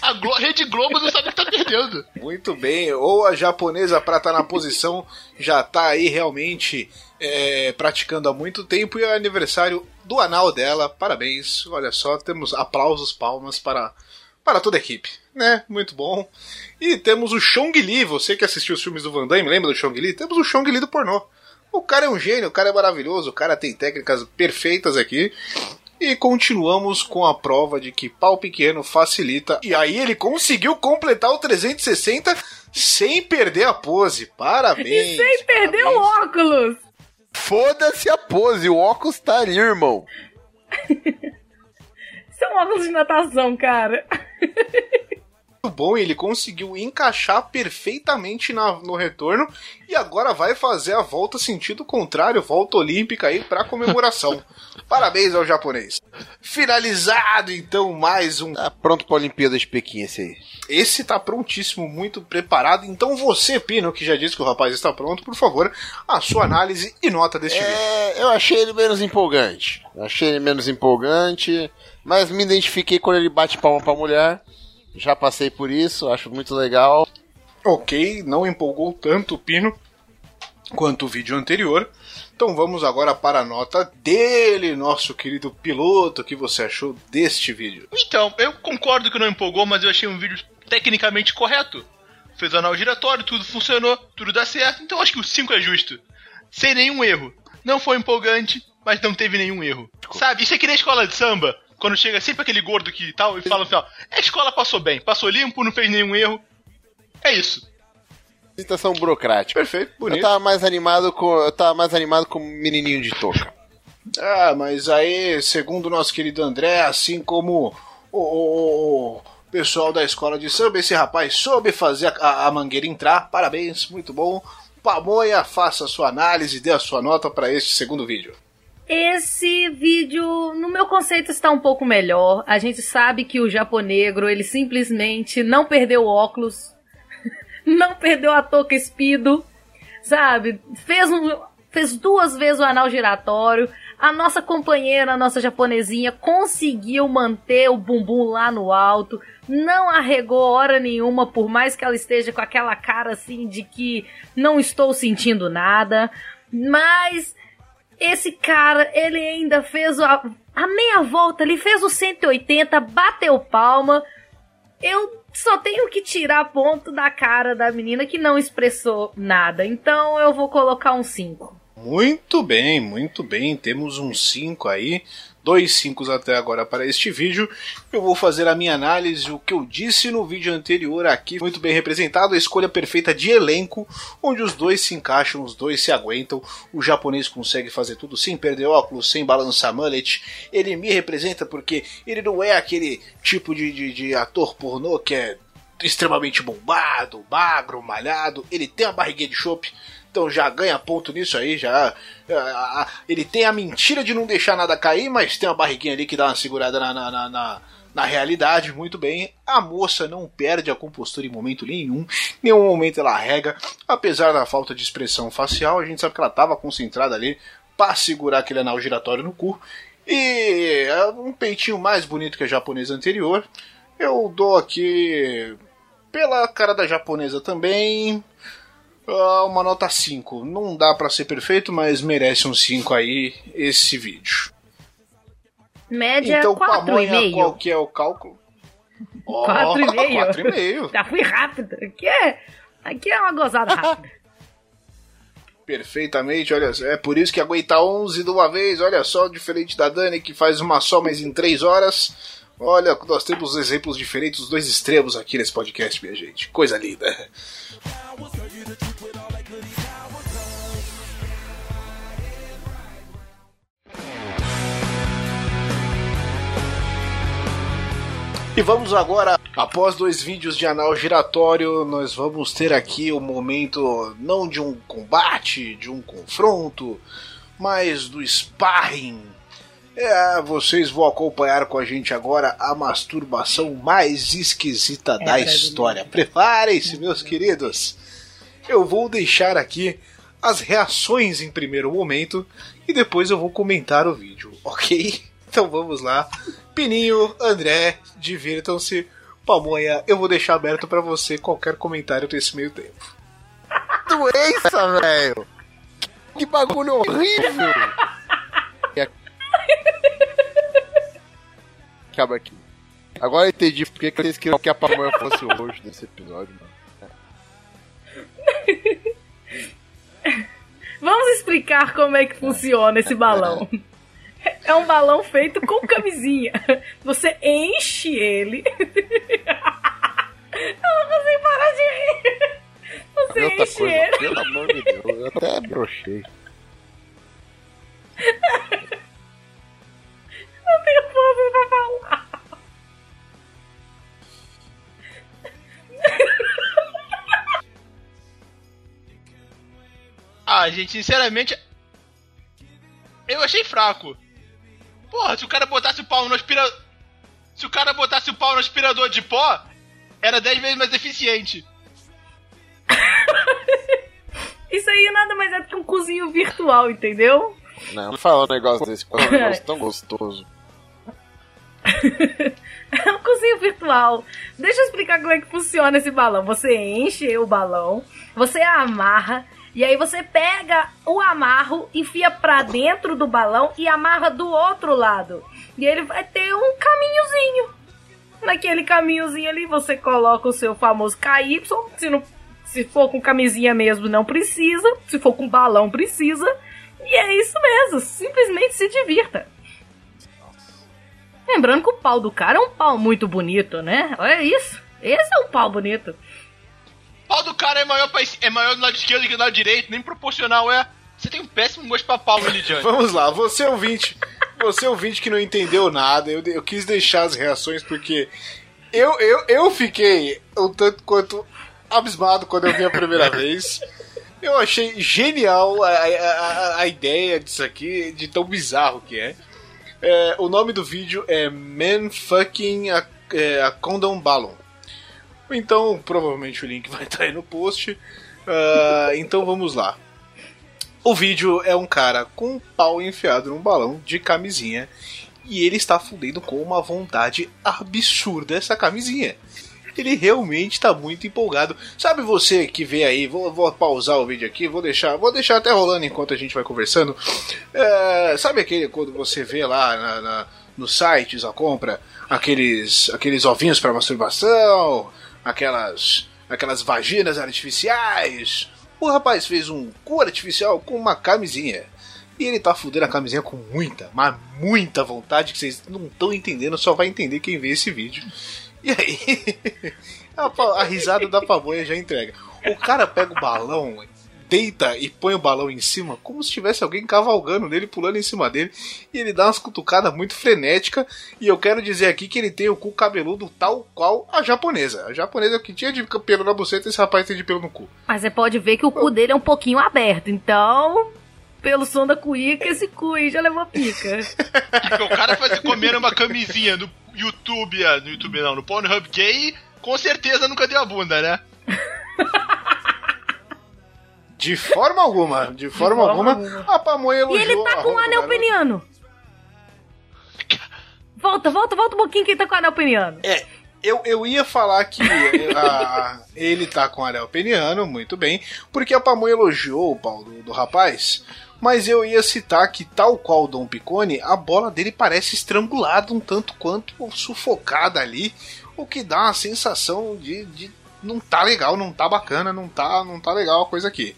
A Glo Rede Globo não sabe o que tá perdendo. Muito bem, ou a japonesa pra estar na posição já tá aí realmente é, praticando há muito tempo e é aniversário do anal dela. Parabéns, olha só, temos aplausos, palmas para, para toda a equipe, né? Muito bom. E temos o Chong Li, você que assistiu os filmes do Van Damme, lembra do Chong Li? Temos o Chong Li do pornô. O cara é um gênio, o cara é maravilhoso, o cara tem técnicas perfeitas aqui. E continuamos com a prova de que pau pequeno facilita. E aí ele conseguiu completar o 360 sem perder a pose. Parabéns. E sem perder parabéns. o óculos. Foda-se a pose, o óculos tá ali, irmão. Isso é um óculos de natação, cara. Muito bom, ele conseguiu encaixar perfeitamente na- no retorno e agora vai fazer a volta sentido contrário, volta olímpica aí pra comemoração. Parabéns ao japonês. Finalizado então mais um Tá pronto pra Olimpíada de Pequim esse aí. Esse tá prontíssimo, muito preparado. Então você, Pino, que já disse que o rapaz está pronto, por favor, a sua análise e nota deste vídeo. É, eu achei ele menos empolgante. Achei ele menos empolgante, mas me identifiquei quando ele bate palma pra mulher. Já passei por isso, acho muito legal. Ok, não empolgou tanto o Pino quanto o vídeo anterior. Então vamos agora para a nota dele, nosso querido piloto. O que você achou deste vídeo? Então, eu concordo que não empolgou, mas eu achei um vídeo tecnicamente correto. Fez o anal giratório, tudo funcionou, tudo dá certo, então acho que o 5 é justo. Sem nenhum erro. Não foi empolgante, mas não teve nenhum erro. Sabe, isso é que nem escola de samba. Quando chega sempre aquele gordo que tal e fala no final: a escola passou bem, passou limpo, não fez nenhum erro. É isso. Citação burocrática. Perfeito, Eu bonito. tava mais animado com. Eu tava mais animado com o menininho de touca. Ah, mas aí, segundo o nosso querido André, assim como o, o- o pessoal da escola de samba, esse rapaz soube fazer a, a mangueira entrar. Parabéns, muito bom. Pamonha, faça a sua análise, dê a sua nota para este segundo vídeo. Esse vídeo, no meu conceito, está um pouco melhor. A gente sabe que o japonegro, ele simplesmente não perdeu o óculos, não perdeu a touca espido, sabe? Fez, um, fez duas vezes o anal giratório. A nossa companheira, a nossa japonesinha, conseguiu manter o bumbum lá no alto. Não arregou hora nenhuma, por mais que ela esteja com aquela cara assim de que não estou sentindo nada. Mas esse cara, ele ainda fez a, a meia volta, ele fez o 180, bateu palma. Eu só tenho que tirar ponto da cara da menina que não expressou nada. Então eu vou colocar um 5. Muito bem, muito bem. Temos um 5 aí. Dois 5 até agora para este vídeo. Eu vou fazer a minha análise, o que eu disse no vídeo anterior aqui. Muito bem representado, a escolha perfeita de elenco, onde os dois se encaixam, os dois se aguentam. O japonês consegue fazer tudo sem perder óculos, sem balançar mullet. Ele me representa porque ele não é aquele tipo de, de, de ator pornô que é extremamente bombado, magro, malhado. Ele tem a barriguinha de chope. Então já ganha ponto nisso aí, já. ah, Ele tem a mentira de não deixar nada cair, mas tem uma barriguinha ali que dá uma segurada na, na, na, na- na realidade, muito bem. A moça não perde a compostura em momento nenhum. Em nenhum momento ela rega. Apesar da falta de expressão facial, a gente sabe que ela estava concentrada ali para segurar aquele anal giratório no cu. E é um peitinho mais bonito que a japonesa anterior. Eu dou aqui, pela cara da japonesa também, ah, uma nota 5. Não dá pra ser perfeito, mas merece um 5 aí esse vídeo. Média então, 4,5. Pamonha, qual que é o cálculo? Ó, 4,5. 4,5. Já fui rápido. Aqui é, aqui é uma gozada rápida. Perfeitamente, olha só. É por isso que aguenta 11 de uma vez. Olha só, diferente da Dani que faz uma só, mas em 3 horas. Olha, nós temos exemplos diferentes, os dois extremos aqui nesse podcast, minha gente. Coisa linda. E vamos agora, após dois vídeos de anal giratório, nós vamos ter aqui o momento não de um combate, de um confronto, mas do sparring. É, vocês vão acompanhar com a gente agora a masturbação mais esquisita da brasileiro. história. Preparem-se, meus queridos. Eu vou deixar aqui as reações em primeiro momento e depois eu vou comentar o vídeo, ok? Então vamos lá. Pininho, André, divirtam-se. Pamonha, eu vou deixar aberto pra você qualquer comentário desse meio tempo. Doença, velho! Que bagulho horrível! Acaba aqui. Agora eu entendi porque que eles queriam que a pamonha fosse o roxo desse episódio, mano. Vamos explicar como é que funciona esse balão. É um balão feito com camisinha. Você enche ele. Eu não consigo parar de rir. Você outra enche coisa, ele. pelo amor de Deus, eu até brochei. Não tenho força pra falar. Ah, gente, sinceramente. Eu achei fraco. Porra, se o cara botasse o pau no aspirador. Se o cara botasse o pau no aspirador de pó, era 10 vezes mais eficiente. Isso aí nada mais é do que um cozinho virtual, entendeu? Não, não fala um negócio desse, é um negócio tão gostoso. É um cozinho virtual. Deixa eu explicar como é que funciona esse balão. Você enche o balão, você amarra, e aí você pega o amarro, enfia pra dentro do balão e amarra do outro lado. E ele vai ter um caminhozinho. Naquele caminhozinho ali você coloca o seu famoso KY. Se, não, se for com camisinha mesmo, não precisa. Se for com balão, precisa. E é isso mesmo. Simplesmente se divirta. Lembrando que o pau do cara é um pau muito bonito, né? Olha isso. Esse é um pau bonito. O pau do cara é maior, pra, é maior do lado esquerdo que do lado direito, nem proporcional é. Você tem um péssimo gosto pra pau, Lidiane. Vamos lá, você ouvinte, você ouvinte que não entendeu nada, eu, eu quis deixar as reações porque eu, eu, eu fiquei um tanto quanto abismado quando eu vi a primeira vez. Eu achei genial a, a, a- ideia disso aqui, de tão bizarro que é. É, o nome do vídeo é Man Fucking a, é, a Condom Balloon. Então, provavelmente o link vai estar aí no post. Ah, então vamos lá. O vídeo é um cara com um pau enfiado num balão de camisinha e ele está fudendo com uma vontade absurda essa camisinha. Ele realmente está muito empolgado. Sabe você que vê aí, vou, vou pausar o vídeo aqui, vou deixar, vou deixar até rolando enquanto a gente vai conversando. É, sabe aquele quando você vê lá na, na- nos sites a compra aqueles aqueles ovinhos para masturbação, aquelas aquelas vaginas artificiais. O rapaz fez um cu artificial com uma camisinha. E ele tá fudendo a camisinha com muita, mas muita vontade que vocês não estão entendendo, só vai entender quem vê esse vídeo. E aí, a, a risada da pamonha já entrega. O cara pega o balão, deita e põe o balão em cima, como se tivesse alguém cavalgando nele, pulando em cima dele, e ele dá umas cutucadas muito frenéticas. E eu quero dizer aqui que ele tem o cu cabeludo tal qual a japonesa. A japonesa que tinha de pelo na buceta, esse rapaz tem de pelo no cu. Mas você pode ver que o cu dele é um pouquinho aberto. Então, pelo som da cuíca, esse cu aí já levou pica. O cara faz comer uma camisinha no YouTube, ah, no YouTube não, no Pornhub gay, com certeza nunca deu a bunda, né? De forma alguma, de forma forma alguma, alguma. a pamonha E elogiou. ele tá a com um do anel peniano. Volta, volta, volta um pouquinho que ele tá com o anel peniano. É, eu, eu ia falar que a- ele tá com anel peniano, muito bem, porque a pamonha elogiou o pau do, do rapaz, mas eu ia citar que, tal qual o Dom Picone, a bola dele parece estrangulada um tanto quanto sufocada ali, o que dá uma sensação de, de não tá legal, não tá bacana, não tá, não tá legal a coisa aqui.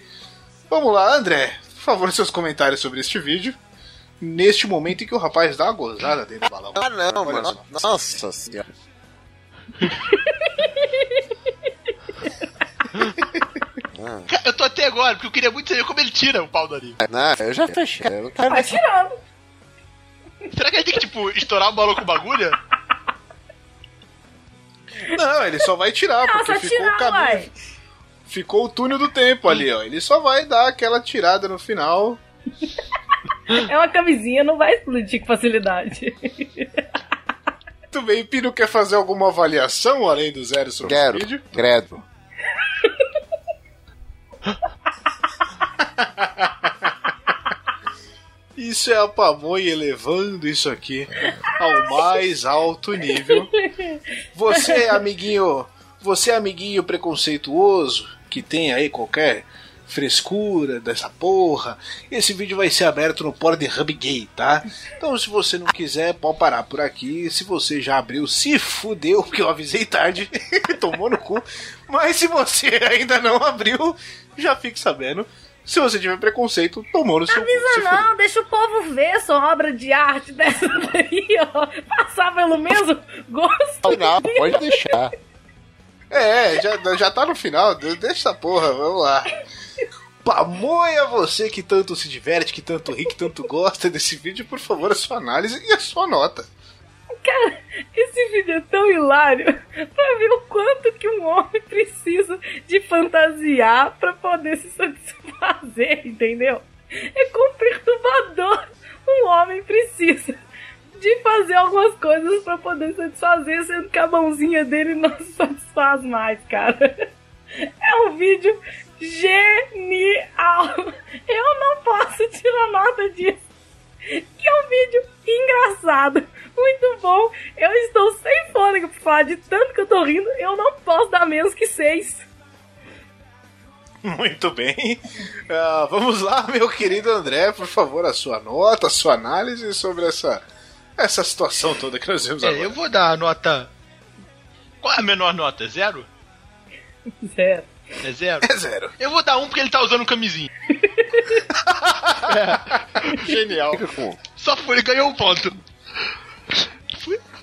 Vamos lá, André, por favor, seus comentários sobre este vídeo. Neste momento em que o rapaz dá uma gozada dentro do balão. Ah, não, Olha mano. só. Nossa senhora. Eu tô até agora, porque eu queria muito saber como ele tira o pau dali. Não, eu já fechei. Eu não quero Vai tirando. Será que ele tem que, tipo, estourar o balão com bagulho? Não, ele só vai tirar, Não, porque ficou tirar, o caminho. uai. Ficou o túnel do tempo ali, ó. Ele só vai dar aquela tirada no final. É uma camisinha, não vai explodir com facilidade. Muito bem, Pino quer fazer alguma avaliação além do zero sobre Quero. o vídeo? Credo. Isso é a pamonha elevando isso aqui ao mais alto nível. Você, amiguinho, você, amiguinho preconceituoso, que tem aí qualquer frescura dessa porra, esse vídeo vai ser aberto no Pornhub Gay, tá? Então se você não quiser, pode parar por aqui. Se você já abriu, se fudeu, porque eu avisei tarde, tomou no cu. Mas se você ainda não abriu, já fique sabendo. Se você tiver preconceito, tomou no seu Avisa não, deixa o povo ver sua obra de arte dessa daí, ó. Passar pelo mesmo gosto. Não, pode deixar. É, já, já tá no final, de- deixa essa porra, vamos lá. Pamonha você que tanto se diverte, que tanto ri, que tanto gosta desse vídeo, por favor, a sua análise e a sua nota. Cara, esse vídeo é tão hilário pra ver o quanto que um homem precisa de fantasiar pra poder se satisfazer, entendeu? É como perturbador. Um homem precisa de fazer algumas coisas pra poder satisfazer, sendo que a mãozinha dele não satisfaz mais, cara. É um vídeo genial. Eu não posso tirar nota disso. Que é um vídeo engraçado, muito bom. Eu estou sem fôlego pra falar de tanto que eu tô rindo. Eu não posso dar menos que seis. Muito bem. Ah, vamos lá, meu querido André, por favor, a sua nota, a sua análise sobre essa, essa situação toda que nós vimos É, agora. eu vou dar a nota. Qual é a menor nota? Zero? Zero. É zero? É zero. Eu vou dar um porque ele tá usando camisinha. Genial. Fica com. Só foi, ele ganhou um ponto.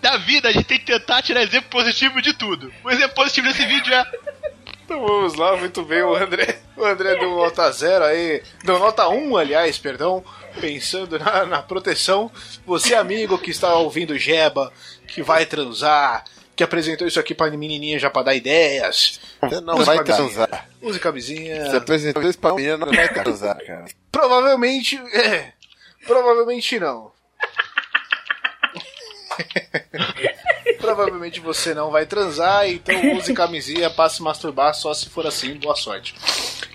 Da vida, a gente tem que tentar tirar exemplo positivo de tudo. O exemplo positivo desse vídeo é. Então vamos lá, muito bem, o André. O André deu nota zero aí. Deu nota 1, um, aliás, perdão. Pensando na, na proteção. Você, amigo que está ouvindo Jeba, que vai transar, que apresentou isso aqui pra menininha já pra dar ideias. Você não Use vai camisinha. transar. Use camisinha. Você apresentou isso pra menina, não vai transar, cara. Provavelmente. É. Provavelmente não. Provavelmente você não vai transar, então use camisinha para se masturbar só se for assim, boa sorte.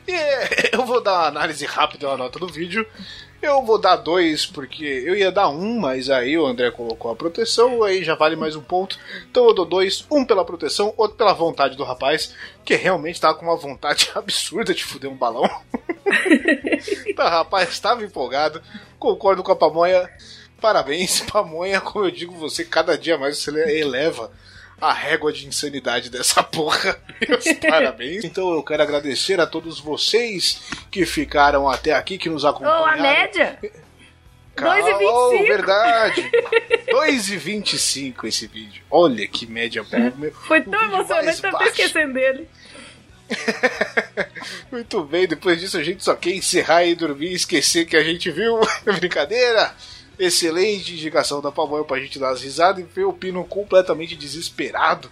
E é, eu vou dar uma análise rápida da nota do vídeo. Eu vou dar dois, porque eu ia dar um, mas aí o André colocou a proteção, aí já vale mais um ponto. Então eu dou dois, um pela proteção, outro pela vontade do rapaz, que realmente tava com uma vontade absurda de fuder um balão. Tá, rapaz, estava empolgado. Concordo com a pamonha. Parabéns, pamonha. Como eu digo, você cada dia mais você eleva a régua de insanidade dessa porra. Meus parabéns. Então eu quero agradecer a todos vocês que ficaram até aqui, que nos acompanharam. a média? Calma, 2,25. verdade. 2,25 esse vídeo. Olha que média boa. Foi tão emocionante, eu esquecendo dele. Muito bem, depois disso a gente só quer encerrar e dormir e esquecer que a gente viu. Brincadeira! Excelente indicação da Pamonha pra gente dar as risadas e ver o Pino completamente desesperado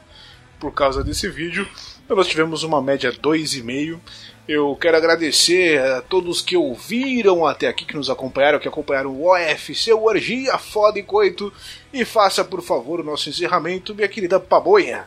por causa desse vídeo. Nós tivemos uma média 2,5. Eu quero agradecer a todos que ouviram até aqui, que nos acompanharam, que acompanharam o OFC, o Orgia Foda e Coito. E faça, por favor, o nosso encerramento, minha querida Pamonha.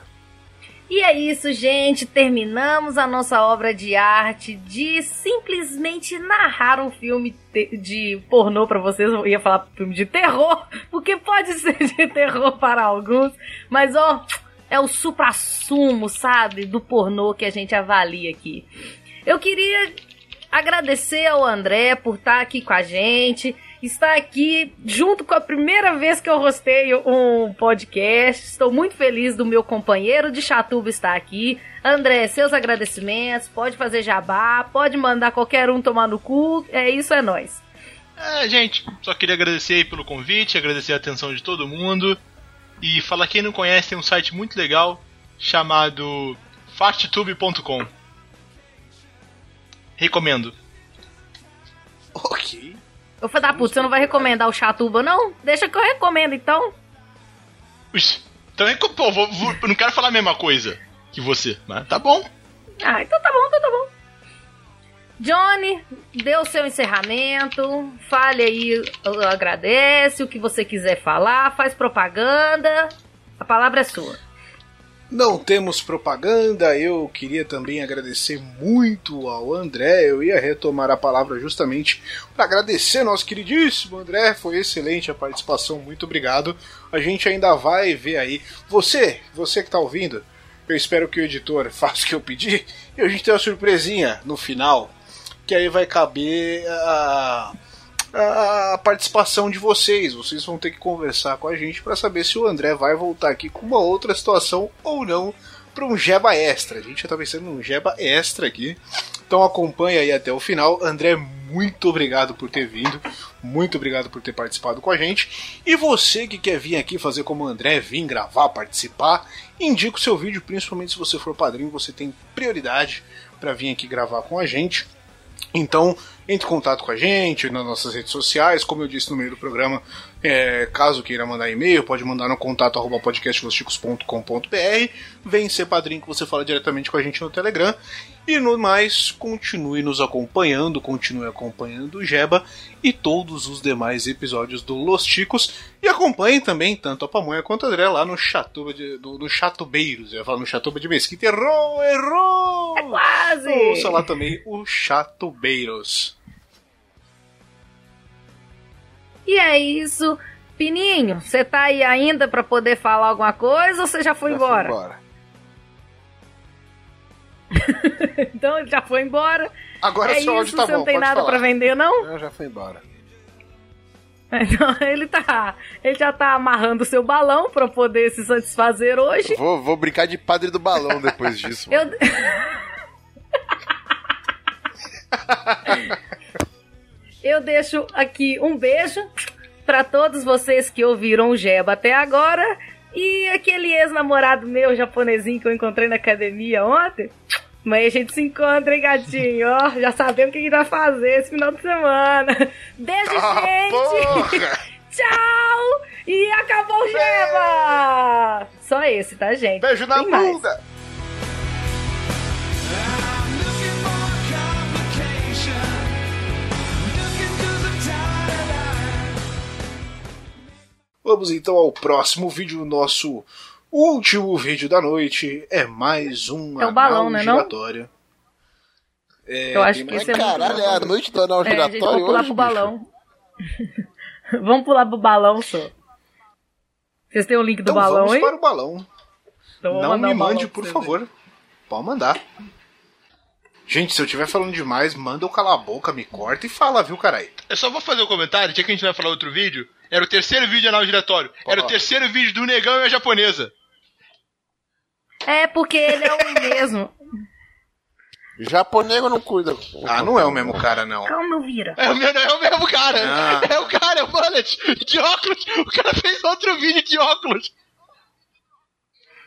E é isso, gente. Terminamos a nossa obra de arte de simplesmente narrar um filme de pornô pra vocês. Eu ia falar filme de terror, porque pode ser de terror para alguns, mas ó, é o supra-sumo, sabe, do pornô que a gente avalia aqui. Eu queria agradecer ao André por estar aqui com a gente. Está aqui junto com a primeira vez que eu rostei um podcast. Estou muito feliz do meu companheiro de Chatuba estar aqui. André, seus agradecimentos. Pode fazer jabá, pode mandar qualquer um tomar no cu. É isso, é nóis. É, gente, só queria agradecer aí pelo convite, agradecer a atenção de todo mundo. E falar quem não conhece, tem um site muito legal chamado farttube.com. Recomendo. Ok. Eu falei, da puta, você não vai recomendar o Chatuba, não? Deixa que eu recomendo, então. Então, reco- pô, vou- vou- eu não quero falar a mesma coisa que você, mas tá bom. Ah, então tá bom, então tá bom. Johnny, dê o seu encerramento. Fale aí, agradece o que você quiser falar, faz propaganda. A palavra é sua. Não temos propaganda. Eu queria também agradecer muito ao André. Eu ia retomar a palavra justamente para agradecer nosso queridíssimo André. Foi excelente a participação. Muito obrigado. A gente ainda vai ver aí. Você, você que está ouvindo, eu espero que o editor faça o que eu pedi. E a gente tem uma surpresinha no final. Que aí vai caber a a participação de vocês. Vocês vão ter que conversar com a gente para saber se o André vai voltar aqui com uma outra situação ou não para um Jeba Extra. A gente já tá pensando num Jeba Extra aqui. Então acompanha aí até o final. André, muito obrigado por ter vindo. Muito obrigado por ter participado com a gente. E você que quer vir aqui fazer como o André, vir gravar, participar, indica o seu vídeo, principalmente se você for padrinho, você tem prioridade para vir aqui gravar com a gente. Então, entre em contato com a gente nas nossas redes sociais, como eu disse no meio do programa, é, caso queira mandar e-mail, pode mandar no contato arroba podcastlosticos.com.br, vem ser padrinho que você fala diretamente com a gente no Telegram. E no mais, continue nos acompanhando, continue acompanhando o Jeba e todos os demais episódios do Los Ticos. E acompanhe também tanto a Pamonha quanto a André lá no Chatuba de, do, no Chatubeiros. Eu ia falar no Chatuba de Mesquita. Errou, errou! É quase! Ouça lá também o Chatubeiros. E é isso. Pininho, você tá aí ainda para poder falar alguma coisa ou você já foi Já embora? fui embora. então ele já foi embora. Agora é seu áudio tá você bom, não tem nada pra vender, não? Eu já fui embora. Então, ele tá. Ele já tá amarrando o seu balão pra poder se satisfazer hoje. Vou, vou brincar de padre do balão depois disso. Eu. Eu deixo aqui um beijo pra todos vocês que ouviram o Jeba até agora. E aquele ex-namorado meu japonesinho que eu encontrei na academia ontem. Mas a gente se encontra, hein, gatinho? Ó, já sabemos o que a gente vai fazer esse final de semana. Beijo, Ah, gente! Tchau! E acabou o Jeba! Só esse, tá, gente? Beijo na Tem mais. Vamos então ao próximo vídeo, nosso último vídeo da noite. É mais um É o balão, anal né, não? giratório. É, Eu acho que mais- esse é muito Caralho, é a noite do anal É, giratório vamos pular hoje, pro balão. vamos pular pro balão, só. Vocês têm o link do Então balão vamos aí? para o balão. Então Não me mande, por favor. Pode mandar. Gente, se eu estiver falando demais, manda eu calar a boca, me corta e fala, viu, carai? Eu só vou fazer um comentário, já que a gente vai falar outro vídeo. Era o terceiro vídeo de anal giratório. Era o terceiro vídeo do negão e a japonesa. É porque ele é o mesmo. Japonego não cuida. Ah, não é o mesmo cara, não. Calma, Elvira. É o, meu, é o mesmo cara. Ah. É o cara, é o mullet. De óculos. O cara fez outro vídeo de óculos.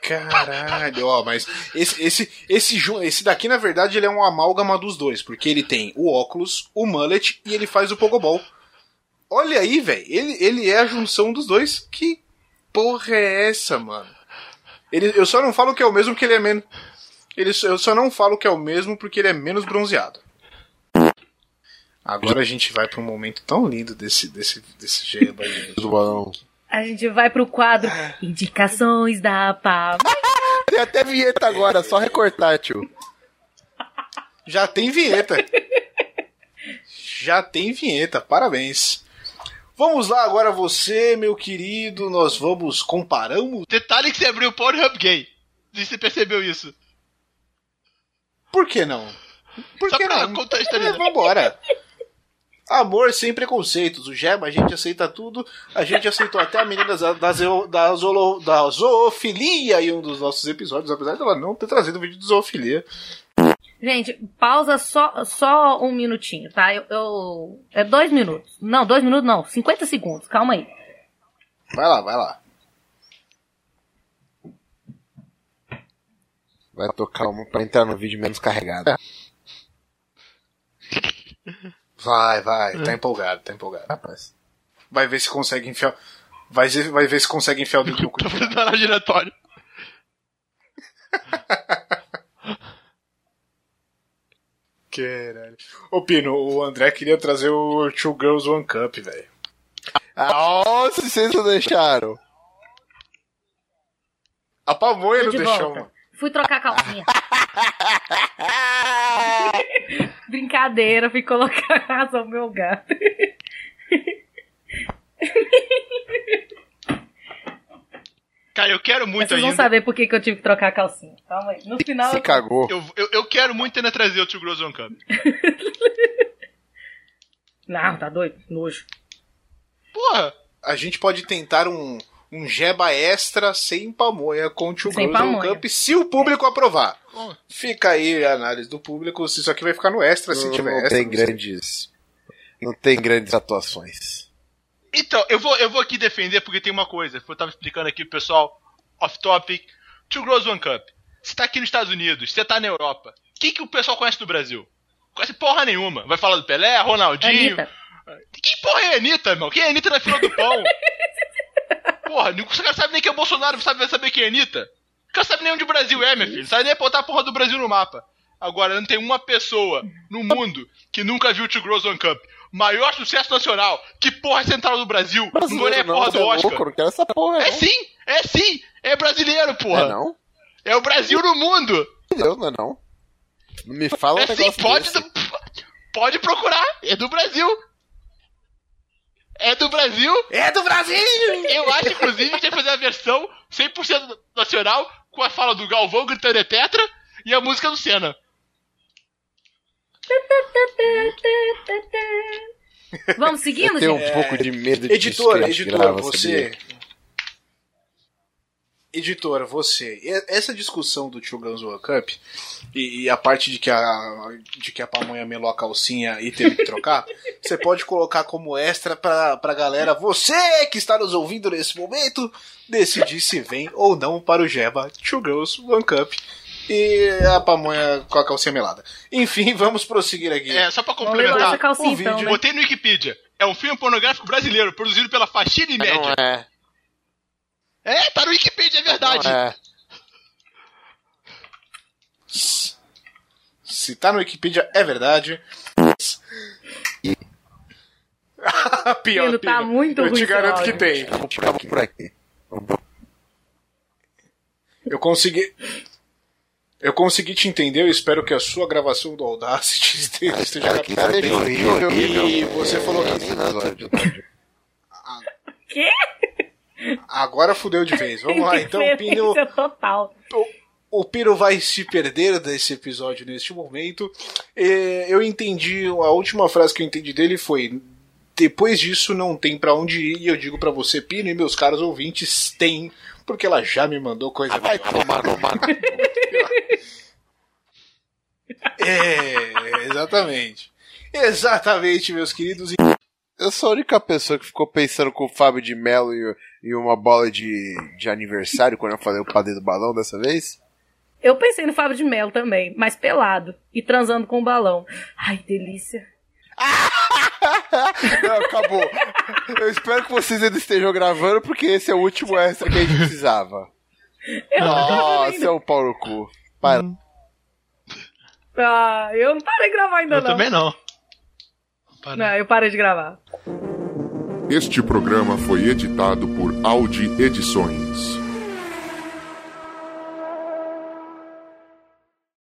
Caralho, ó, mas esse, esse, esse, esse daqui, na verdade, ele é um amálgama dos dois, porque ele tem o óculos, o mullet e ele faz o pogobol. Olha aí, velho, ele, ele é a junção dos dois. Que porra é essa, mano? Ele, eu só não falo que é o mesmo porque ele é menos. Ele, eu só não falo que é o mesmo porque ele é menos bronzeado. Agora a gente vai pra um momento tão lindo desse, desse, desse Jeba aí. Do balão. A gente vai pro quadro Indicações da Pá. Tem até vinheta agora, só recortar, tio. Já tem vinheta. Já tem vinheta, parabéns. Vamos lá agora você, meu querido, nós vamos comparamos. Detalhe que você abriu o Pornhub gay. Se você percebeu isso. Por que não? Por Só que pra não? contextualizar. É, vambora. Amor sem preconceitos. O Gema, a gente aceita tudo. A gente aceitou até a menina da, da, da, zoolo- da zoofilia em um dos nossos episódios, apesar dela não ter trazido o vídeo de zoofilia. Gente, pausa só, só um minutinho, tá? Eu, eu- É dois minutos. Não, dois minutos não. 50 segundos. Calma aí. Vai lá, vai lá. Vai tocar uma pra entrar no vídeo menos carregado. Vai, vai. Tá empolgado, tá empolgado. Rapaz. Vai ver se consegue enfiar. Vai ver, vai ver se consegue enfiar o dedo no cu. Tô fazendo giratório. Caralho. Ô Pino, o André queria trazer o Two Girls One Cup, velho. Ah, se vocês não deixaram. A pamonha não de deixou, volta. mano. Fui trocar a calcinha. Brincadeira, fui colocar a raça ao meu gato. Cara, eu quero muito Vocês vão ainda. saber por que, que eu tive que trocar a calcinha. Calma aí. No final. Se eu- cagou. Eu, eu, eu quero muito ainda trazer o Two Girls One Cup. Não, tá doido? Nojo. Porra! A gente pode tentar um, um jeba extra sem pamonha com o Two Sem pamonha. Cup, se o público aprovar. Fica aí a análise do público, se isso aqui vai ficar no extra, se Não, tiver não extra. tem não sei. grandes. Não tem grandes atuações. Então, eu vou, eu vou aqui defender porque tem uma coisa. Eu tava explicando aqui pro pessoal, off topic. Two Girls One Cup. Você tá aqui nos Estados Unidos, você tá na Europa. O que, que o pessoal conhece do Brasil? Conhece porra nenhuma. Vai falar do Pelé, Ronaldinho. Anitta. Que porra é a Anitta, irmão? Quem é Anitta na fila do pão? porra, os caras sabem nem quem é o Bolsonaro, sabe, vai saber quem é Anitta? Os caras sabem nem onde o Brasil é, meu filho. Não sabe nem apontar a porra do Brasil no mapa. Agora, não tem uma pessoa no mundo que nunca viu o Two Girls One Cup. Maior sucesso nacional. Que porra é central do Brasil? não vou nem a porra você do é Oscar. louco, eu não quero essa porra. É não. sim, é sim. É brasileiro, É porra. não? É o Brasil no mundo. Deus, não é não. Não me fala um É sim, negócio pode, desse. pode procurar. É do Brasil. É do Brasil. É do Brasil! Eu acho, inclusive, que tem que fazer a versão 100% nacional com a fala do Galvão gritando é tetra e a música do Senna. Vamos seguindo, Eu tenho gente? um pouco de medo de Editora, editora, você. sabia? Editora, você. e- Essa discussão do Two Girls One Cup e, e a parte de que a, de que a pamonha melou a calcinha e teve que trocar, você pode colocar como extra pra, pra galera, você que está nos ouvindo nesse momento, decidir se vem ou não para o Jeba Two Girls One Cup e a pamonha com a calcinha melada. Enfim, vamos prosseguir aqui. É, só pra complementar. calcinha o então, vídeo- né? Botei no Wikipedia. É um filme pornográfico brasileiro, produzido pela Faxina e Não Média. é. É, tá no Wikipedia, é verdade. Não é. Se tá no Wikipedia, é verdade. pior, Pino, tá pior. muito Eu ruim te garanto que tem. Vamos por aqui. Eu consegui. Eu consegui te entender, eu espero que a sua gravação do Audacity esteja, tá captada. E você falou que Quê? agora fudeu de vez. Vamos lá, então, Pino. Total. O Piro vai se perder desse episódio neste momento. É, Eu entendi, a última frase que eu entendi dele foi: depois disso não tem pra onde ir. E eu digo pra você, Pino, e meus caros ouvintes, tem, porque ela já me mandou coisa. Vai tomar no mano. É, exatamente. Exatamente, meus queridos. Eu sou a única pessoa que ficou pensando com o Fábio de Mello e, e uma bola de, de aniversário quando eu falei o padre do balão dessa vez. Eu pensei no Fábio de Melo também, mas pelado e transando com um balão. Ai, delícia. Não, acabou. Eu espero que vocês ainda estejam gravando, porque esse é o último extra que a gente precisava. Eu Nossa, é um pau no cu. Para. Ah, eu não parei de gravar ainda Eu não. também não. Não, eu parei de gravar. Este programa foi editado por Audi Edições.